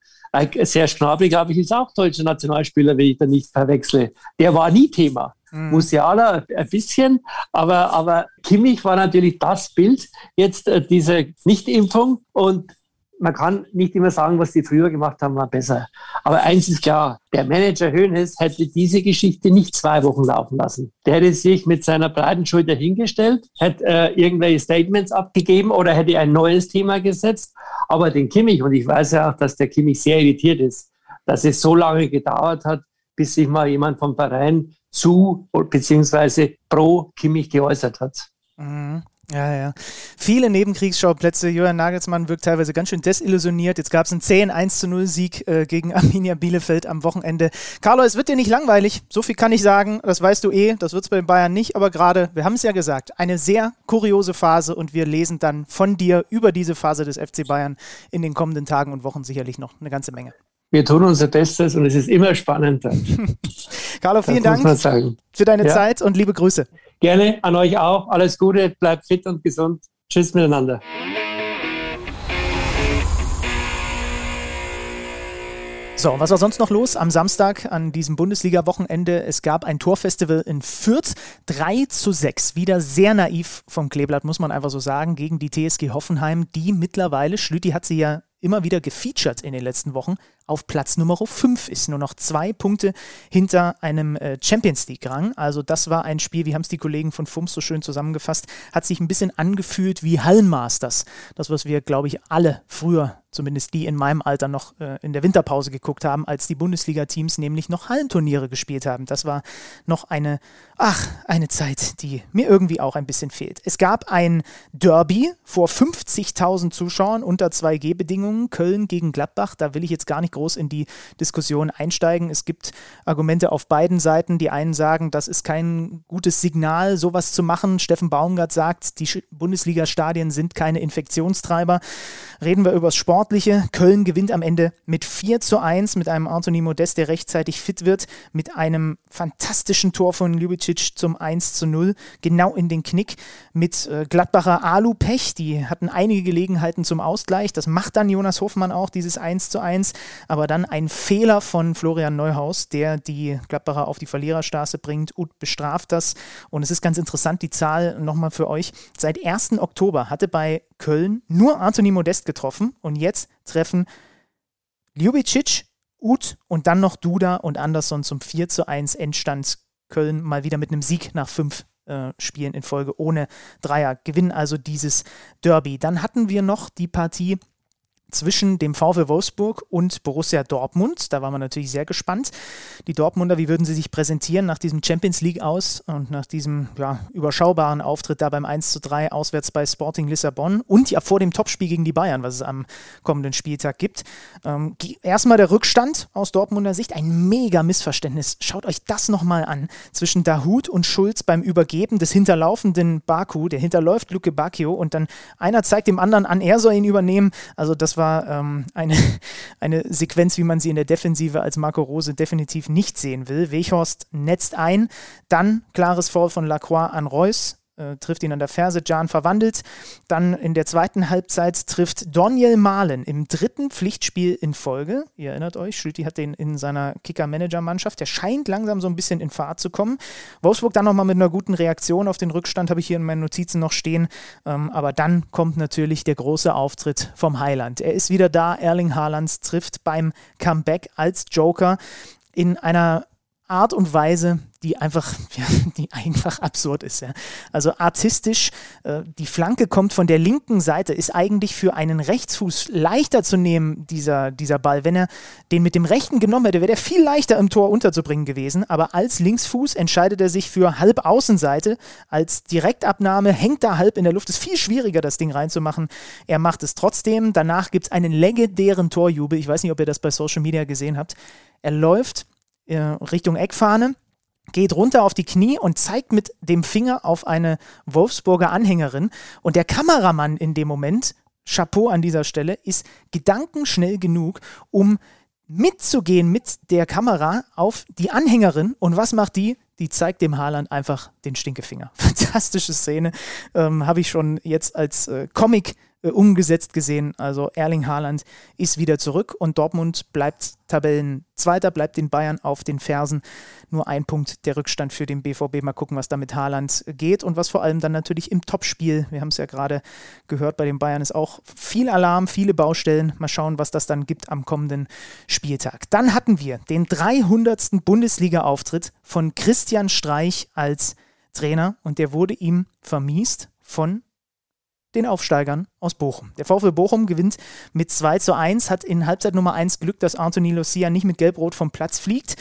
Sehr Schnabel, glaube ich, ist auch deutscher Nationalspieler, wenn ich da nicht verwechsle. Der war nie Thema. Mhm. Musiala ein bisschen, aber, aber Kimmich war natürlich das Bild, jetzt äh, diese Nichtimpfung und man kann nicht immer sagen, was die früher gemacht haben, war besser. Aber eins ist klar, der Manager Hoeneß hätte diese Geschichte nicht zwei Wochen laufen lassen. Der hätte sich mit seiner breiten Schulter hingestellt, hätte äh, irgendwelche Statements abgegeben oder hätte ein neues Thema gesetzt. Aber den Kimmich, und ich weiß ja auch, dass der Kimmich sehr irritiert ist, dass es so lange gedauert hat, bis sich mal jemand vom Verein zu bzw. pro Kimmich geäußert hat. Mhm. Ja, ja. Viele Nebenkriegsschauplätze. Johann Nagelsmann wirkt teilweise ganz schön desillusioniert. Jetzt gab es einen 10 1 0 Sieg äh, gegen Arminia Bielefeld am Wochenende. Carlo, es wird dir nicht langweilig. So viel kann ich sagen. Das weißt du eh. Das wird es bei den Bayern nicht. Aber gerade, wir haben es ja gesagt, eine sehr kuriose Phase und wir lesen dann von dir über diese Phase des FC Bayern in den kommenden Tagen und Wochen sicherlich noch eine ganze Menge. Wir tun unser Bestes und es ist immer spannend. Carlo, vielen Dank für deine ja. Zeit und liebe Grüße. Gerne an euch auch. Alles Gute, bleibt fit und gesund. Tschüss miteinander. So, was war sonst noch los am Samstag an diesem Bundesliga-Wochenende? Es gab ein Torfestival in Fürth, 3 zu 6. Wieder sehr naiv vom Kleeblatt, muss man einfach so sagen, gegen die TSG Hoffenheim, die mittlerweile, Schlüti hat sie ja immer wieder gefeatured in den letzten Wochen, auf Platz Nummer 5 ist. Nur noch zwei Punkte hinter einem äh, Champions League-Rang. Also das war ein Spiel, wie haben es die Kollegen von FUMS so schön zusammengefasst, hat sich ein bisschen angefühlt wie Hallenmasters. Das, was wir, glaube ich, alle früher zumindest die in meinem Alter noch äh, in der Winterpause geguckt haben, als die Bundesliga-Teams nämlich noch Hallenturniere gespielt haben. Das war noch eine, ach, eine Zeit, die mir irgendwie auch ein bisschen fehlt. Es gab ein Derby vor 50.000 Zuschauern unter 2G-Bedingungen, Köln gegen Gladbach. Da will ich jetzt gar nicht groß in die Diskussion einsteigen. Es gibt Argumente auf beiden Seiten. Die einen sagen, das ist kein gutes Signal, sowas zu machen. Steffen Baumgart sagt, die Bundesliga-Stadien sind keine Infektionstreiber. Reden wir über das Sportliche. Köln gewinnt am Ende mit 4 zu 1 mit einem Anthony Modest, der rechtzeitig fit wird, mit einem fantastischen Tor von Ljubicic zum 1 zu 0, genau in den Knick, mit äh, Gladbacher Alu-Pech. Die hatten einige Gelegenheiten zum Ausgleich. Das macht dann Jonas Hofmann auch, dieses 1 zu 1. Aber dann ein Fehler von Florian Neuhaus, der die Gladbacher auf die Verliererstraße bringt. und bestraft das. Und es ist ganz interessant, die Zahl nochmal für euch. Seit 1. Oktober hatte bei Köln nur Anthony Modest getroffen und jetzt treffen Ljubicic, Uth und dann noch Duda und Anderson zum 4 zu 1 Endstand Köln mal wieder mit einem Sieg nach fünf äh, Spielen in Folge ohne Dreier, gewinnen also dieses Derby. Dann hatten wir noch die Partie zwischen dem VfL Wolfsburg und Borussia Dortmund. Da waren wir natürlich sehr gespannt. Die Dortmunder, wie würden sie sich präsentieren nach diesem Champions League aus und nach diesem ja, überschaubaren Auftritt da beim 1 zu 3 auswärts bei Sporting Lissabon und ja vor dem Topspiel gegen die Bayern, was es am kommenden Spieltag gibt. Ähm, erstmal der Rückstand aus Dortmunder Sicht, ein mega Missverständnis. Schaut euch das nochmal an zwischen Dahut und Schulz beim Übergeben des hinterlaufenden Baku. Der hinterläuft Luke Bacchio und dann einer zeigt dem anderen an, er soll ihn übernehmen. Also das war ähm, eine, eine Sequenz, wie man sie in der Defensive als Marco Rose definitiv nicht sehen will. Weghorst netzt ein, dann klares Foul von Lacroix an Reus äh, trifft ihn an der Ferse, Jan verwandelt. Dann in der zweiten Halbzeit trifft Daniel Mahlen im dritten Pflichtspiel in Folge. Ihr erinnert euch, Schlüti hat den in seiner Kicker-Manager-Mannschaft. Der scheint langsam so ein bisschen in Fahrt zu kommen. Wolfsburg dann nochmal mit einer guten Reaktion auf den Rückstand, habe ich hier in meinen Notizen noch stehen. Ähm, aber dann kommt natürlich der große Auftritt vom Heiland. Er ist wieder da. Erling Haaland trifft beim Comeback als Joker in einer Art und Weise, die einfach, ja, die einfach absurd ist. Ja. Also artistisch, äh, die Flanke kommt von der linken Seite, ist eigentlich für einen Rechtsfuß leichter zu nehmen, dieser, dieser Ball. Wenn er den mit dem rechten genommen hätte, wäre der viel leichter im Tor unterzubringen gewesen. Aber als Linksfuß entscheidet er sich für halb Außenseite. Als Direktabnahme hängt er halb in der Luft. Ist viel schwieriger, das Ding reinzumachen. Er macht es trotzdem. Danach gibt es einen legendären Torjubel. Ich weiß nicht, ob ihr das bei Social Media gesehen habt. Er läuft äh, Richtung Eckfahne geht runter auf die Knie und zeigt mit dem Finger auf eine Wolfsburger Anhängerin. Und der Kameramann in dem Moment, Chapeau an dieser Stelle, ist gedankenschnell genug, um mitzugehen mit der Kamera auf die Anhängerin. Und was macht die? Die zeigt dem Haaland einfach den Stinkefinger. Fantastische Szene. Ähm, Habe ich schon jetzt als äh, Comic äh, umgesetzt gesehen. Also Erling Haaland ist wieder zurück und Dortmund bleibt Tabellenzweiter, bleibt den Bayern auf den Fersen. Nur ein Punkt der Rückstand für den BVB. Mal gucken, was da mit Haaland geht und was vor allem dann natürlich im Topspiel, wir haben es ja gerade gehört, bei den Bayern ist auch viel Alarm, viele Baustellen. Mal schauen, was das dann gibt am kommenden Spieltag. Dann hatten wir den 300. Bundesliga-Auftritt von Christian Streich als Trainer und der wurde ihm vermiest von den Aufsteigern aus Bochum. Der VfL Bochum gewinnt mit 2 zu 1, hat in Halbzeit Nummer 1 Glück, dass Anthony Lucia nicht mit Gelb-Rot vom Platz fliegt.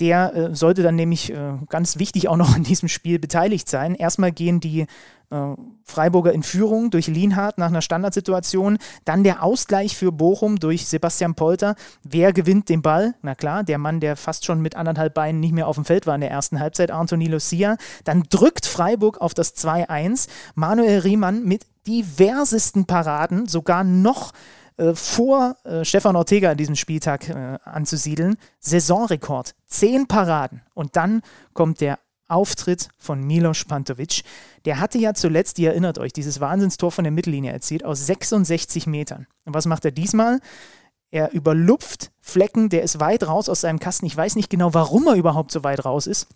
Der äh, sollte dann nämlich äh, ganz wichtig auch noch an diesem Spiel beteiligt sein. Erstmal gehen die äh, Freiburger in Führung durch Lienhardt nach einer Standardsituation. Dann der Ausgleich für Bochum durch Sebastian Polter. Wer gewinnt den Ball? Na klar, der Mann, der fast schon mit anderthalb Beinen nicht mehr auf dem Feld war in der ersten Halbzeit, Anthony Lucia. Dann drückt Freiburg auf das 2-1. Manuel Riemann mit diversesten Paraden, sogar noch äh, vor äh, Stefan Ortega an diesem Spieltag äh, anzusiedeln. Saisonrekord, zehn Paraden. Und dann kommt der Auftritt von Milos Pantovic. Der hatte ja zuletzt, ihr erinnert euch, dieses Wahnsinnstor von der Mittellinie erzielt aus 66 Metern. Und was macht er diesmal? Er überlupft Flecken, der ist weit raus aus seinem Kasten. Ich weiß nicht genau, warum er überhaupt so weit raus ist.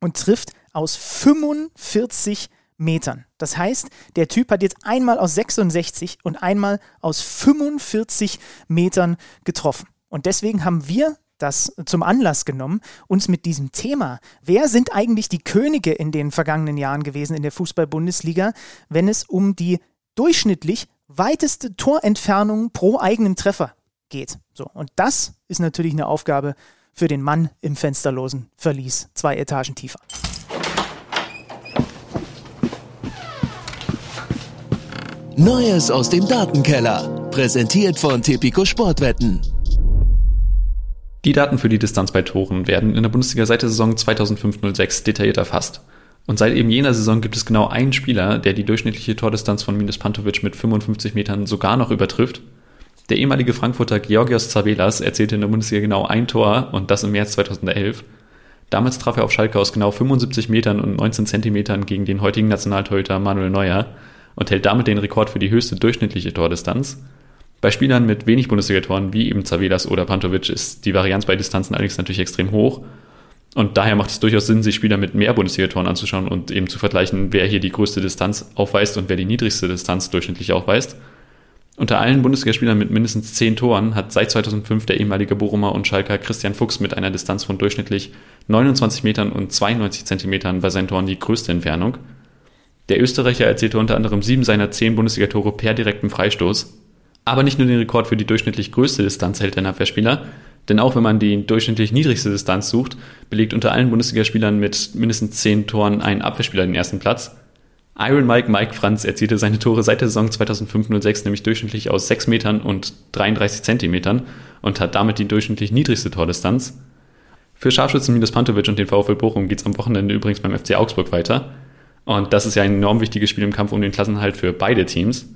Und trifft aus 45 Metern. Das heißt, der Typ hat jetzt einmal aus 66 und einmal aus 45 Metern getroffen. Und deswegen haben wir das zum Anlass genommen, uns mit diesem Thema, wer sind eigentlich die Könige in den vergangenen Jahren gewesen in der Fußball-Bundesliga, wenn es um die durchschnittlich weiteste Torentfernung pro eigenen Treffer geht. So, und das ist natürlich eine Aufgabe für den Mann im fensterlosen Verlies, zwei Etagen tiefer. Neues aus dem Datenkeller. Präsentiert von Tipico Sportwetten. Die Daten für die Distanz bei Toren werden in der Bundesliga seit der Saison 2005-06 detailliert erfasst. Und seit eben jener Saison gibt es genau einen Spieler, der die durchschnittliche Tordistanz von Minus Pantovic mit 55 Metern sogar noch übertrifft. Der ehemalige Frankfurter Georgios Zabelas erzielte in der Bundesliga genau ein Tor und das im März 2011. Damals traf er auf Schalke aus genau 75 Metern und 19 Zentimetern gegen den heutigen Nationaltorhüter Manuel Neuer und hält damit den Rekord für die höchste durchschnittliche Tordistanz. Bei Spielern mit wenig Bundesliga-Toren wie eben Zavelas oder Pantovic ist die Varianz bei Distanzen allerdings natürlich extrem hoch. Und daher macht es durchaus Sinn, sich Spieler mit mehr Bundesliga-Toren anzuschauen und eben zu vergleichen, wer hier die größte Distanz aufweist und wer die niedrigste Distanz durchschnittlich aufweist. Unter allen Bundesligaspielern mit mindestens 10 Toren hat seit 2005 der ehemalige Borumer und Schalker Christian Fuchs mit einer Distanz von durchschnittlich 29 Metern und 92 Zentimetern bei seinen Toren die größte Entfernung. Der Österreicher erzielte unter anderem sieben seiner zehn Bundesligatore per direktem Freistoß. Aber nicht nur den Rekord für die durchschnittlich größte Distanz hält der Abwehrspieler, denn auch wenn man die durchschnittlich niedrigste Distanz sucht, belegt unter allen Bundesligaspielern mit mindestens zehn Toren ein Abwehrspieler den ersten Platz. Iron Mike Mike Franz erzielte seine Tore seit der Saison 2005-06 nämlich durchschnittlich aus 6 Metern und 33 Zentimetern und hat damit die durchschnittlich niedrigste Tordistanz. Für Scharfschützen Minus Pantovic und den VfL Bochum geht es am Wochenende übrigens beim FC Augsburg weiter. Und das ist ja ein enorm wichtiges Spiel im Kampf um den Klassenhalt für beide Teams.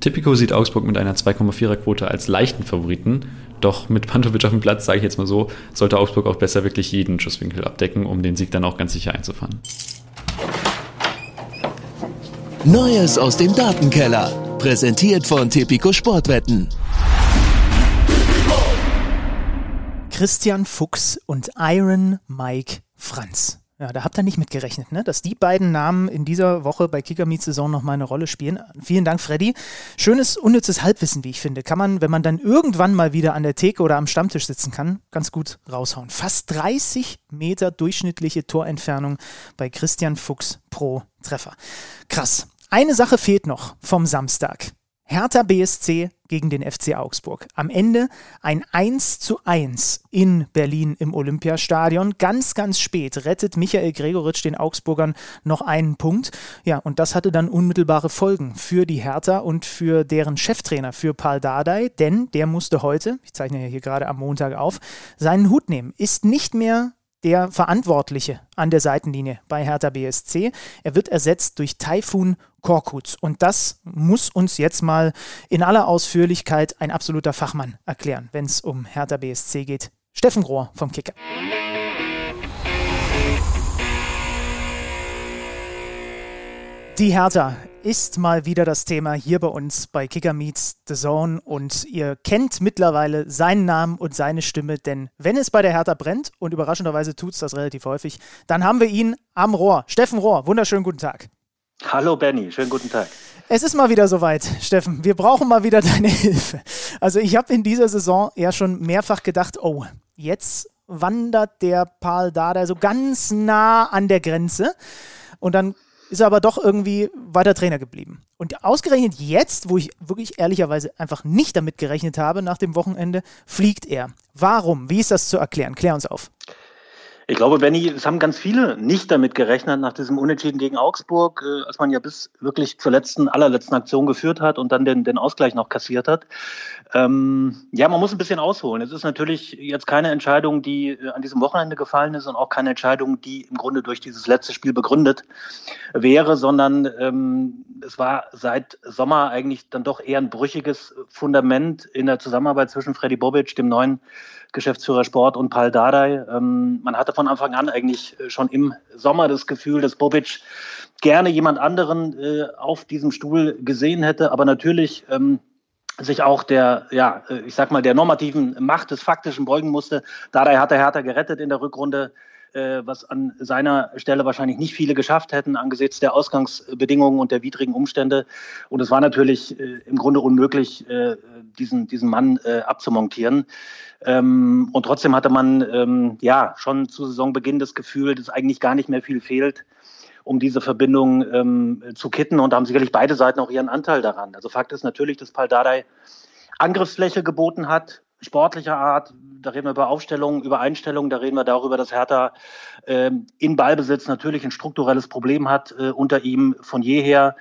Tipico sieht Augsburg mit einer 2,4er Quote als leichten Favoriten. Doch mit Pantovic auf dem Platz, sage ich jetzt mal so, sollte Augsburg auch besser wirklich jeden Schusswinkel abdecken, um den Sieg dann auch ganz sicher einzufahren. Neues aus dem Datenkeller. Präsentiert von Tipico Sportwetten. Christian Fuchs und Iron Mike Franz. Ja, da habt ihr nicht mitgerechnet, ne? dass die beiden Namen in dieser Woche bei Kicker Meets Saison nochmal eine Rolle spielen. Vielen Dank, Freddy. Schönes, unnützes Halbwissen, wie ich finde. Kann man, wenn man dann irgendwann mal wieder an der Theke oder am Stammtisch sitzen kann, ganz gut raushauen. Fast 30 Meter durchschnittliche Torentfernung bei Christian Fuchs pro Treffer. Krass. Eine Sache fehlt noch vom Samstag. Hertha BSC gegen den FC Augsburg. Am Ende ein 1 zu 1 in Berlin im Olympiastadion. Ganz, ganz spät rettet Michael Gregoritsch den Augsburgern noch einen Punkt. Ja, und das hatte dann unmittelbare Folgen für die Hertha und für deren Cheftrainer, für Paul Dardai, denn der musste heute, ich zeichne ja hier gerade am Montag auf, seinen Hut nehmen. Ist nicht mehr der Verantwortliche an der Seitenlinie bei Hertha BSC. Er wird ersetzt durch Taifun Korkut. Und das muss uns jetzt mal in aller Ausführlichkeit ein absoluter Fachmann erklären, wenn es um Hertha BSC geht. Steffen Rohr vom Kicker. Die Hertha ist mal wieder das Thema hier bei uns bei Kicker Meets The Zone und ihr kennt mittlerweile seinen Namen und seine Stimme, denn wenn es bei der Hertha brennt und überraschenderweise tut es das relativ häufig, dann haben wir ihn am Rohr. Steffen Rohr, wunderschönen guten Tag. Hallo Benny, schönen guten Tag. Es ist mal wieder soweit, Steffen. Wir brauchen mal wieder deine Hilfe. Also ich habe in dieser Saison ja schon mehrfach gedacht, oh, jetzt wandert der Paul Dada so ganz nah an der Grenze. Und dann ist er aber doch irgendwie weiter Trainer geblieben. Und ausgerechnet jetzt, wo ich wirklich ehrlicherweise einfach nicht damit gerechnet habe, nach dem Wochenende, fliegt er. Warum? Wie ist das zu erklären? Klär uns auf. Ich glaube, Benny, es haben ganz viele nicht damit gerechnet nach diesem Unentschieden gegen Augsburg, äh, als man ja bis wirklich zur letzten, allerletzten Aktion geführt hat und dann den, den Ausgleich noch kassiert hat. Ähm, ja, man muss ein bisschen ausholen. Es ist natürlich jetzt keine Entscheidung, die äh, an diesem Wochenende gefallen ist und auch keine Entscheidung, die im Grunde durch dieses letzte Spiel begründet wäre, sondern ähm, es war seit Sommer eigentlich dann doch eher ein brüchiges Fundament in der Zusammenarbeit zwischen Freddy Bobic, dem neuen Geschäftsführer Sport und Paul Dardai. Ähm, man hatte von Anfang an eigentlich äh, schon im Sommer das Gefühl, dass Bobic gerne jemand anderen äh, auf diesem Stuhl gesehen hätte, aber natürlich ähm, sich auch der, ja, äh, ich sag mal, der normativen Macht des Faktischen beugen musste. Dardai hat der Hertha gerettet in der Rückrunde äh, was an seiner Stelle wahrscheinlich nicht viele geschafft hätten angesichts der Ausgangsbedingungen und der widrigen Umstände. Und es war natürlich äh, im Grunde unmöglich, äh, diesen, diesen Mann äh, abzumontieren. Ähm, und trotzdem hatte man ähm, ja schon zu Saisonbeginn das Gefühl, dass eigentlich gar nicht mehr viel fehlt, um diese Verbindung ähm, zu kitten. Und da haben sicherlich beide Seiten auch ihren Anteil daran. Also Fakt ist natürlich, dass Paul Dardai Angriffsfläche geboten hat, sportlicher Art. Da reden wir über Aufstellungen, über Einstellungen, da reden wir darüber, dass Hertha ähm, in Ballbesitz natürlich ein strukturelles Problem hat äh, unter ihm von jeher.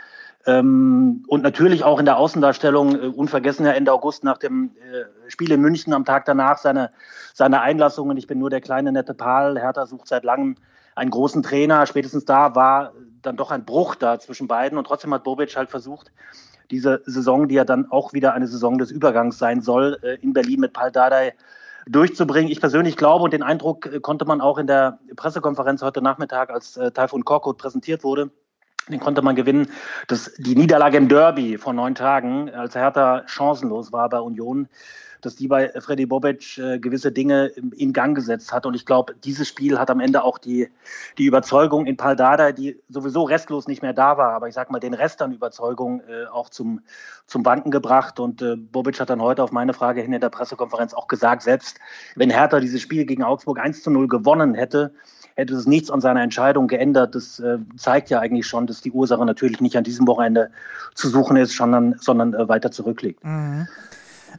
Ähm, und natürlich auch in der Außendarstellung, äh, unvergessen ja Ende August nach dem äh, Spiel in München am Tag danach seine, seine Einlassungen. Ich bin nur der kleine nette Pal. Hertha sucht seit langem einen großen Trainer. Spätestens da war dann doch ein Bruch da zwischen beiden. Und trotzdem hat Bobic halt versucht, diese Saison, die ja dann auch wieder eine Saison des Übergangs sein soll, äh, in Berlin mit Pal Dardai durchzubringen. Ich persönlich glaube und den Eindruck äh, konnte man auch in der Pressekonferenz heute Nachmittag, als äh, Taifun Korkut präsentiert wurde, den konnte man gewinnen, dass die Niederlage im Derby vor neun Tagen, als Hertha chancenlos war bei Union, dass die bei Freddy Bobic äh, gewisse Dinge in Gang gesetzt hat. Und ich glaube, dieses Spiel hat am Ende auch die, die Überzeugung in Pal Dardai, die sowieso restlos nicht mehr da war, aber ich sag mal, den Rest an Überzeugung äh, auch zum, zum Banken gebracht. Und äh, Bobic hat dann heute auf meine Frage hin in der Pressekonferenz auch gesagt, selbst wenn Hertha dieses Spiel gegen Augsburg 1 zu 0 gewonnen hätte, hätte es nichts an seiner Entscheidung geändert. Das äh, zeigt ja eigentlich schon, dass die Ursache natürlich nicht an diesem Wochenende zu suchen ist, sondern, sondern äh, weiter zurückliegt. Mhm.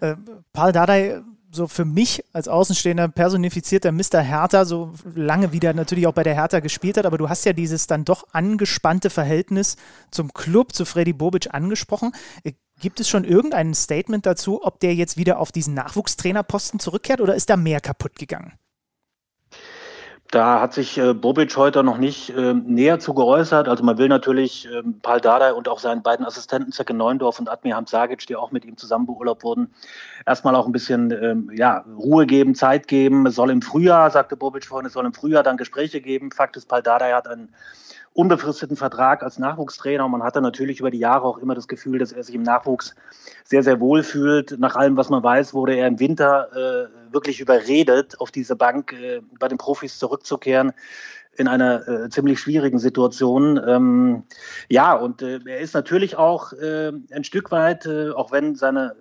Äh, Paul Dardai so für mich als Außenstehender personifizierter Mr. Hertha, so lange wie der natürlich auch bei der Hertha gespielt hat, aber du hast ja dieses dann doch angespannte Verhältnis zum Club, zu Freddy Bobic angesprochen. Äh, gibt es schon irgendein Statement dazu, ob der jetzt wieder auf diesen Nachwuchstrainerposten zurückkehrt oder ist da mehr kaputt gegangen? Da hat sich äh, Bobic heute noch nicht äh, näher zu geäußert. Also man will natürlich äh, Paul Dardai und auch seinen beiden Assistenten Zecke Neundorf und Admir Hamzagic, die auch mit ihm zusammen beurlaubt wurden, erstmal auch ein bisschen ähm, ja, Ruhe geben, Zeit geben. Es soll im Frühjahr, sagte Bobic vorhin, es soll im Frühjahr dann Gespräche geben. Fakt ist, Paul Dardai hat einen unbefristeten Vertrag als Nachwuchstrainer und man hatte natürlich über die Jahre auch immer das Gefühl, dass er sich im Nachwuchs sehr, sehr wohl fühlt. Nach allem, was man weiß, wurde er im Winter äh, wirklich überredet, auf diese Bank äh, bei den Profis zurückzukehren in einer äh, ziemlich schwierigen Situation. Ähm, ja, und äh, er ist natürlich auch äh, ein Stück weit, äh, auch wenn seine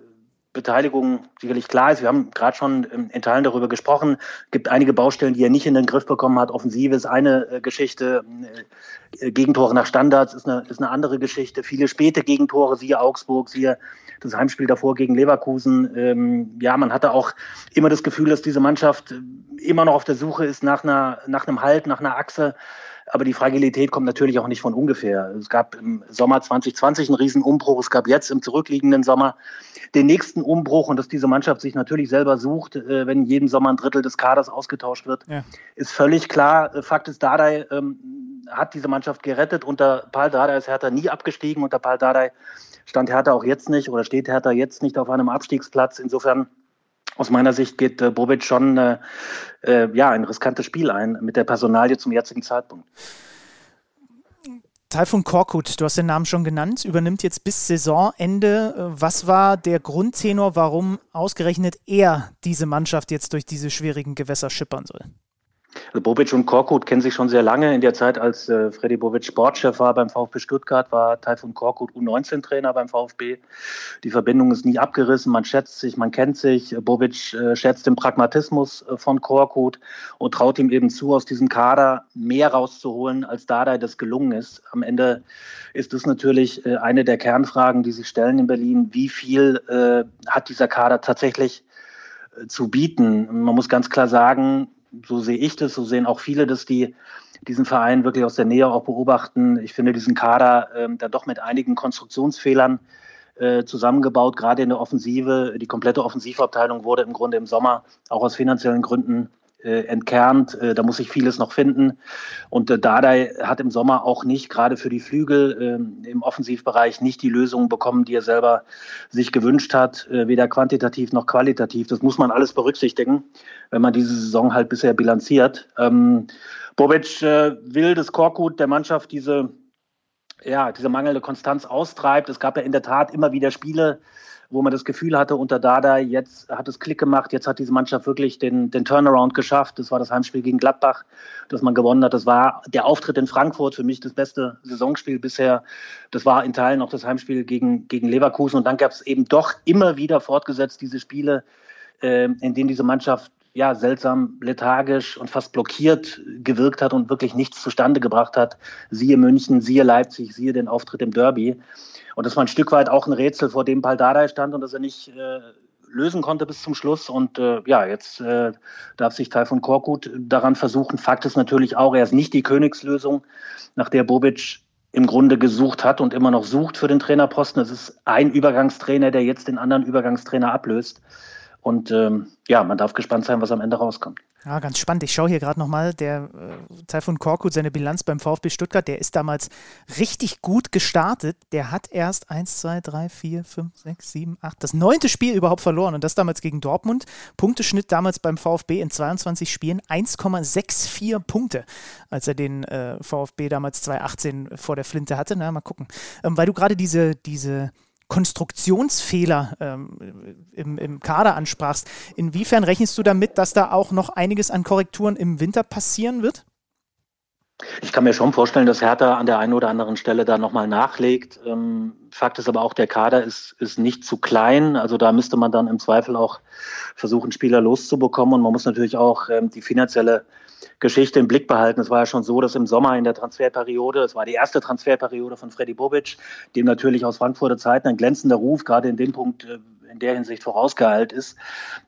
Beteiligung sicherlich klar ist. Wir haben gerade schon in Teilen darüber gesprochen. Es gibt einige Baustellen, die er nicht in den Griff bekommen hat. Offensive ist eine äh, Geschichte. Äh, Gegentore nach Standards ist eine, ist eine andere Geschichte. Viele späte Gegentore, siehe Augsburg, siehe das Heimspiel davor gegen Leverkusen. Ähm, ja, man hatte auch immer das Gefühl, dass diese Mannschaft immer noch auf der Suche ist nach, einer, nach einem Halt, nach einer Achse. Aber die Fragilität kommt natürlich auch nicht von ungefähr. Es gab im Sommer 2020 einen riesen Umbruch. Es gab jetzt im zurückliegenden Sommer den nächsten Umbruch und dass diese Mannschaft sich natürlich selber sucht, äh, wenn jeden Sommer ein Drittel des Kaders ausgetauscht wird, ja. ist völlig klar. Äh, Fakt ist, Dardai ähm, hat diese Mannschaft gerettet. Unter Paul Dardai ist Hertha nie abgestiegen. Unter Paul Dardai stand Hertha auch jetzt nicht oder steht Hertha jetzt nicht auf einem Abstiegsplatz. Insofern aus meiner Sicht geht äh, Bobic schon äh, äh, ja, ein riskantes Spiel ein mit der Personalie zum jetzigen Zeitpunkt. Taifun Korkut, du hast den Namen schon genannt, übernimmt jetzt bis Saisonende. Was war der Grundtenor, warum ausgerechnet er diese Mannschaft jetzt durch diese schwierigen Gewässer schippern soll? Also Bobic und Korkut kennen sich schon sehr lange. In der Zeit, als äh, Freddy Bobic Sportchef war beim VfB Stuttgart, war Taifun Korkut U19-Trainer beim VfB. Die Verbindung ist nie abgerissen. Man schätzt sich, man kennt sich. Bobic äh, schätzt den Pragmatismus äh, von Korkut und traut ihm eben zu, aus diesem Kader mehr rauszuholen, als Dardai das gelungen ist. Am Ende ist das natürlich äh, eine der Kernfragen, die sich stellen in Berlin. Wie viel äh, hat dieser Kader tatsächlich äh, zu bieten? Man muss ganz klar sagen, so sehe ich das, so sehen auch viele, dass die diesen Verein wirklich aus der Nähe auch beobachten. Ich finde diesen Kader ähm, dann doch mit einigen Konstruktionsfehlern äh, zusammengebaut, gerade in der Offensive. Die komplette Offensivabteilung wurde im Grunde im Sommer auch aus finanziellen Gründen äh, entkernt. Äh, da muss sich vieles noch finden. Und äh, Dardai hat im Sommer auch nicht, gerade für die Flügel ähm, im Offensivbereich, nicht die Lösungen bekommen, die er selber sich gewünscht hat, äh, weder quantitativ noch qualitativ. Das muss man alles berücksichtigen, wenn man diese Saison halt bisher bilanziert. Ähm, Bobic äh, will, dass Korkut der Mannschaft diese ja, diese mangelnde Konstanz austreibt. Es gab ja in der Tat immer wieder Spiele, wo man das Gefühl hatte, unter Dada, jetzt hat es Klick gemacht, jetzt hat diese Mannschaft wirklich den, den Turnaround geschafft. Das war das Heimspiel gegen Gladbach, das man gewonnen hat. Das war der Auftritt in Frankfurt, für mich das beste Saisonspiel bisher. Das war in Teilen auch das Heimspiel gegen, gegen Leverkusen. Und dann gab es eben doch immer wieder fortgesetzt diese Spiele, äh, in denen diese Mannschaft ja, seltsam lethargisch und fast blockiert gewirkt hat und wirklich nichts zustande gebracht hat. Siehe München, siehe Leipzig, siehe den Auftritt im Derby. Und das war ein Stück weit auch ein Rätsel, vor dem Paldadei stand und das er nicht äh, lösen konnte bis zum Schluss. Und äh, ja, jetzt äh, darf sich Taifun Korkut daran versuchen. Fakt ist natürlich auch, er ist nicht die Königslösung, nach der Bobic im Grunde gesucht hat und immer noch sucht für den Trainerposten. Es ist ein Übergangstrainer, der jetzt den anderen Übergangstrainer ablöst. Und ähm, ja, man darf gespannt sein, was am Ende rauskommt. Ja, ganz spannend. Ich schaue hier gerade nochmal, der äh, Taifun Korkut, seine Bilanz beim VfB Stuttgart, der ist damals richtig gut gestartet. Der hat erst 1, 2, 3, 4, 5, 6, 7, 8, das neunte Spiel überhaupt verloren und das damals gegen Dortmund. Punkteschnitt damals beim VfB in 22 Spielen 1,64 Punkte, als er den äh, VfB damals 2018 vor der Flinte hatte. Na, mal gucken. Ähm, weil du gerade diese, diese Konstruktionsfehler ähm, im, im Kader ansprachst. Inwiefern rechnest du damit, dass da auch noch einiges an Korrekturen im Winter passieren wird? Ich kann mir schon vorstellen, dass Hertha an der einen oder anderen Stelle da nochmal nachlegt. Ähm, Fakt ist aber auch, der Kader ist, ist nicht zu klein. Also da müsste man dann im Zweifel auch versuchen, Spieler loszubekommen. Und man muss natürlich auch ähm, die finanzielle Geschichte im Blick behalten. Es war ja schon so, dass im Sommer in der Transferperiode, es war die erste Transferperiode von Freddy Bobic, dem natürlich aus Frankfurter Zeiten ein glänzender Ruf, gerade in dem Punkt, äh, in der Hinsicht vorausgeeilt ist.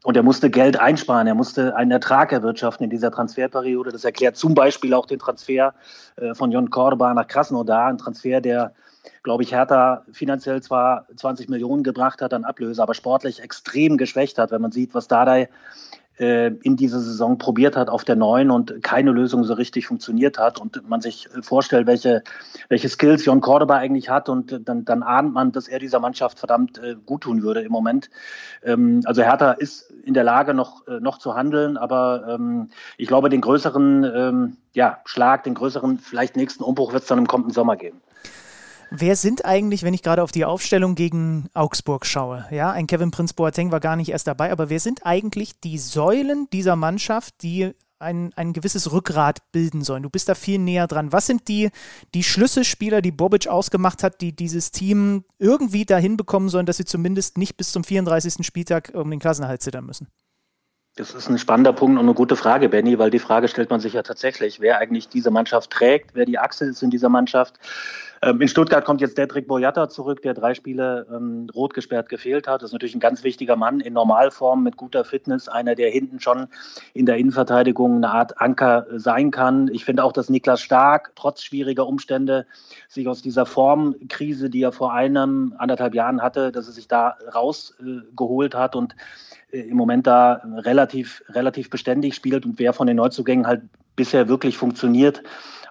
Und er musste Geld einsparen, er musste einen Ertrag erwirtschaften in dieser Transferperiode. Das erklärt zum Beispiel auch den Transfer äh, von Jon Cordoba nach Krasnodar, ein Transfer, der glaube ich, Hertha finanziell zwar 20 Millionen gebracht hat an Ablöse, aber sportlich extrem geschwächt hat, wenn man sieht, was Dardai äh, in dieser Saison probiert hat auf der neuen und keine Lösung so richtig funktioniert hat und man sich vorstellt, welche, welche Skills Jon Cordoba eigentlich hat und dann, dann ahnt man, dass er dieser Mannschaft verdammt äh, gut tun würde im Moment. Ähm, also Hertha ist in der Lage, noch, äh, noch zu handeln, aber ähm, ich glaube, den größeren ähm, ja, Schlag, den größeren, vielleicht nächsten Umbruch wird es dann im kommenden Sommer geben. Wer sind eigentlich, wenn ich gerade auf die Aufstellung gegen Augsburg schaue? Ja, ein Kevin Prinz Boateng war gar nicht erst dabei, aber wer sind eigentlich die Säulen dieser Mannschaft, die ein, ein gewisses Rückgrat bilden sollen? Du bist da viel näher dran. Was sind die, die Schlüsselspieler, die Bobic ausgemacht hat, die dieses Team irgendwie dahin bekommen sollen, dass sie zumindest nicht bis zum 34. Spieltag um den Klassenerhalt zittern müssen? Das ist ein spannender Punkt und eine gute Frage, Benny, weil die Frage stellt man sich ja tatsächlich, wer eigentlich diese Mannschaft trägt, wer die Achse ist in dieser Mannschaft. Ähm, in Stuttgart kommt jetzt Dedrick Boyata zurück, der drei Spiele ähm, rot gesperrt gefehlt hat. Das ist natürlich ein ganz wichtiger Mann in Normalform mit guter Fitness, einer, der hinten schon in der Innenverteidigung eine Art Anker sein kann. Ich finde auch, dass Niklas Stark trotz schwieriger Umstände sich aus dieser Formkrise, die er vor einem, anderthalb Jahren hatte, dass er sich da rausgeholt äh, hat und äh, im Moment da relativ, relativ beständig spielt und wer von den Neuzugängen halt bisher wirklich funktioniert,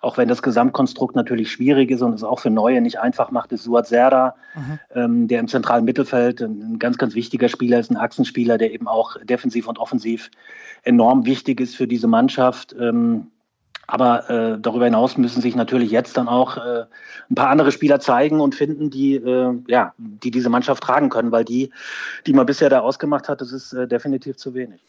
auch wenn das Gesamtkonstrukt natürlich schwierig ist und es auch für Neue nicht einfach macht, ist Suat Serda, mhm. ähm, der im zentralen Mittelfeld ein ganz, ganz wichtiger Spieler ist, ein Achsenspieler, der eben auch defensiv und offensiv enorm wichtig ist für diese Mannschaft. Ähm, aber äh, darüber hinaus müssen sich natürlich jetzt dann auch äh, ein paar andere Spieler zeigen und finden, die, äh, ja, die diese Mannschaft tragen können, weil die, die man bisher da ausgemacht hat, das ist äh, definitiv zu wenig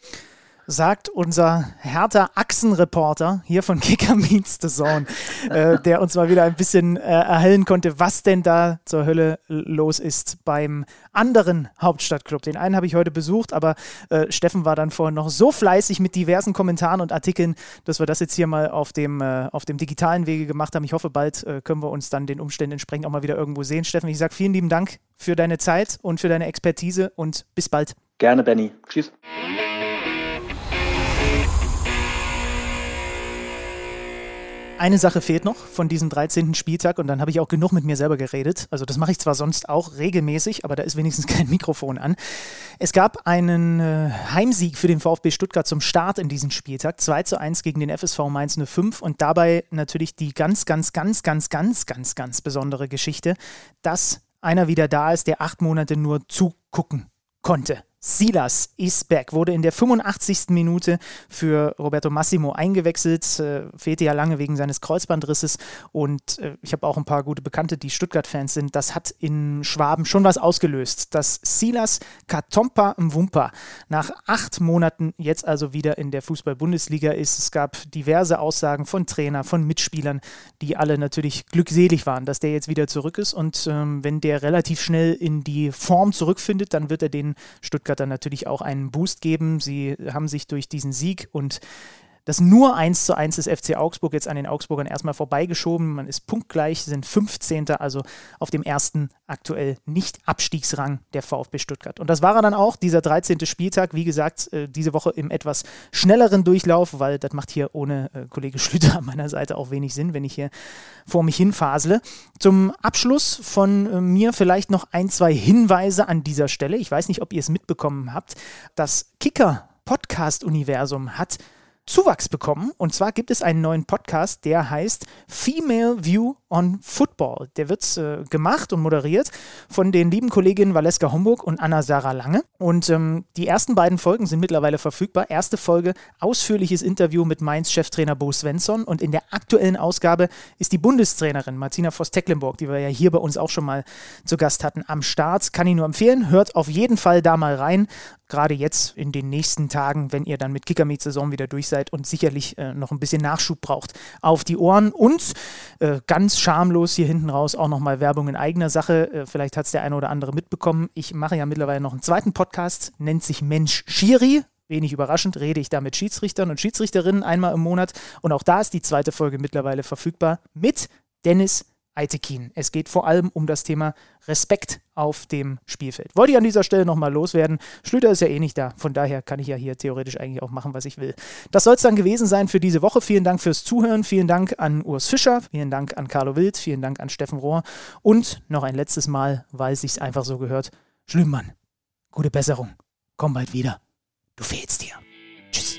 sagt unser härter Achsenreporter hier von Kicker Meets the Zone, äh, der uns mal wieder ein bisschen äh, erhellen konnte, was denn da zur Hölle los ist beim anderen Hauptstadtclub. Den einen habe ich heute besucht, aber äh, Steffen war dann vorhin noch so fleißig mit diversen Kommentaren und Artikeln, dass wir das jetzt hier mal auf dem, äh, auf dem digitalen Wege gemacht haben. Ich hoffe, bald äh, können wir uns dann den Umständen entsprechend auch mal wieder irgendwo sehen. Steffen, ich sage vielen lieben Dank für deine Zeit und für deine Expertise und bis bald. Gerne, Benny. Tschüss. Eine Sache fehlt noch von diesem 13. Spieltag und dann habe ich auch genug mit mir selber geredet. Also das mache ich zwar sonst auch regelmäßig, aber da ist wenigstens kein Mikrofon an. Es gab einen äh, Heimsieg für den VfB Stuttgart zum Start in diesem Spieltag. 2 zu 1 gegen den FSV Mainz 05 und dabei natürlich die ganz, ganz, ganz, ganz, ganz, ganz, ganz besondere Geschichte, dass einer wieder da ist, der acht Monate nur zugucken konnte. Silas back, wurde in der 85. Minute für Roberto Massimo eingewechselt, äh, fehlte ja lange wegen seines Kreuzbandrisses und äh, ich habe auch ein paar gute Bekannte, die Stuttgart-Fans sind. Das hat in Schwaben schon was ausgelöst, dass Silas Katompa Mwumpa nach acht Monaten jetzt also wieder in der Fußball-Bundesliga ist. Es gab diverse Aussagen von Trainer, von Mitspielern, die alle natürlich glückselig waren, dass der jetzt wieder zurück ist und ähm, wenn der relativ schnell in die Form zurückfindet, dann wird er den Stuttgart Dann natürlich auch einen Boost geben. Sie haben sich durch diesen Sieg und das nur 1 zu 1 des FC Augsburg jetzt an den Augsburgern erstmal vorbeigeschoben. Man ist punktgleich, sind 15. also auf dem ersten aktuell Nicht-Abstiegsrang der VfB Stuttgart. Und das war er dann auch, dieser 13. Spieltag. Wie gesagt, äh, diese Woche im etwas schnelleren Durchlauf, weil das macht hier ohne äh, Kollege Schlüter an meiner Seite auch wenig Sinn, wenn ich hier vor mich hinfasle. Zum Abschluss von äh, mir vielleicht noch ein, zwei Hinweise an dieser Stelle. Ich weiß nicht, ob ihr es mitbekommen habt. Das Kicker Podcast-Universum hat Zuwachs bekommen. Und zwar gibt es einen neuen Podcast, der heißt Female View on Football. Der wird äh, gemacht und moderiert von den lieben Kolleginnen Valeska Homburg und Anna-Sarah Lange. Und ähm, die ersten beiden Folgen sind mittlerweile verfügbar. Erste Folge, ausführliches Interview mit Mainz-Cheftrainer Bo Svensson. Und in der aktuellen Ausgabe ist die Bundestrainerin Martina Voss-Tecklenburg, die wir ja hier bei uns auch schon mal zu Gast hatten, am Start. Kann ich nur empfehlen. Hört auf jeden Fall da mal rein gerade jetzt in den nächsten Tagen, wenn ihr dann mit Kickermeet-Saison wieder durch seid und sicherlich äh, noch ein bisschen Nachschub braucht, auf die Ohren. Und äh, ganz schamlos hier hinten raus auch nochmal Werbung in eigener Sache. Äh, vielleicht hat es der eine oder andere mitbekommen. Ich mache ja mittlerweile noch einen zweiten Podcast, nennt sich Mensch Schiri. Wenig überraschend rede ich da mit Schiedsrichtern und Schiedsrichterinnen einmal im Monat. Und auch da ist die zweite Folge mittlerweile verfügbar mit Dennis Eitekin. Es geht vor allem um das Thema Respekt auf dem Spielfeld. Wollte ich an dieser Stelle nochmal loswerden. Schlüter ist ja eh nicht da, von daher kann ich ja hier theoretisch eigentlich auch machen, was ich will. Das soll es dann gewesen sein für diese Woche. Vielen Dank fürs Zuhören. Vielen Dank an Urs Fischer. Vielen Dank an Carlo Wild. Vielen Dank an Steffen Rohr. Und noch ein letztes Mal, weil es sich einfach so gehört. Schlümmann, gute Besserung. Komm bald wieder. Du fehlst dir. Tschüss.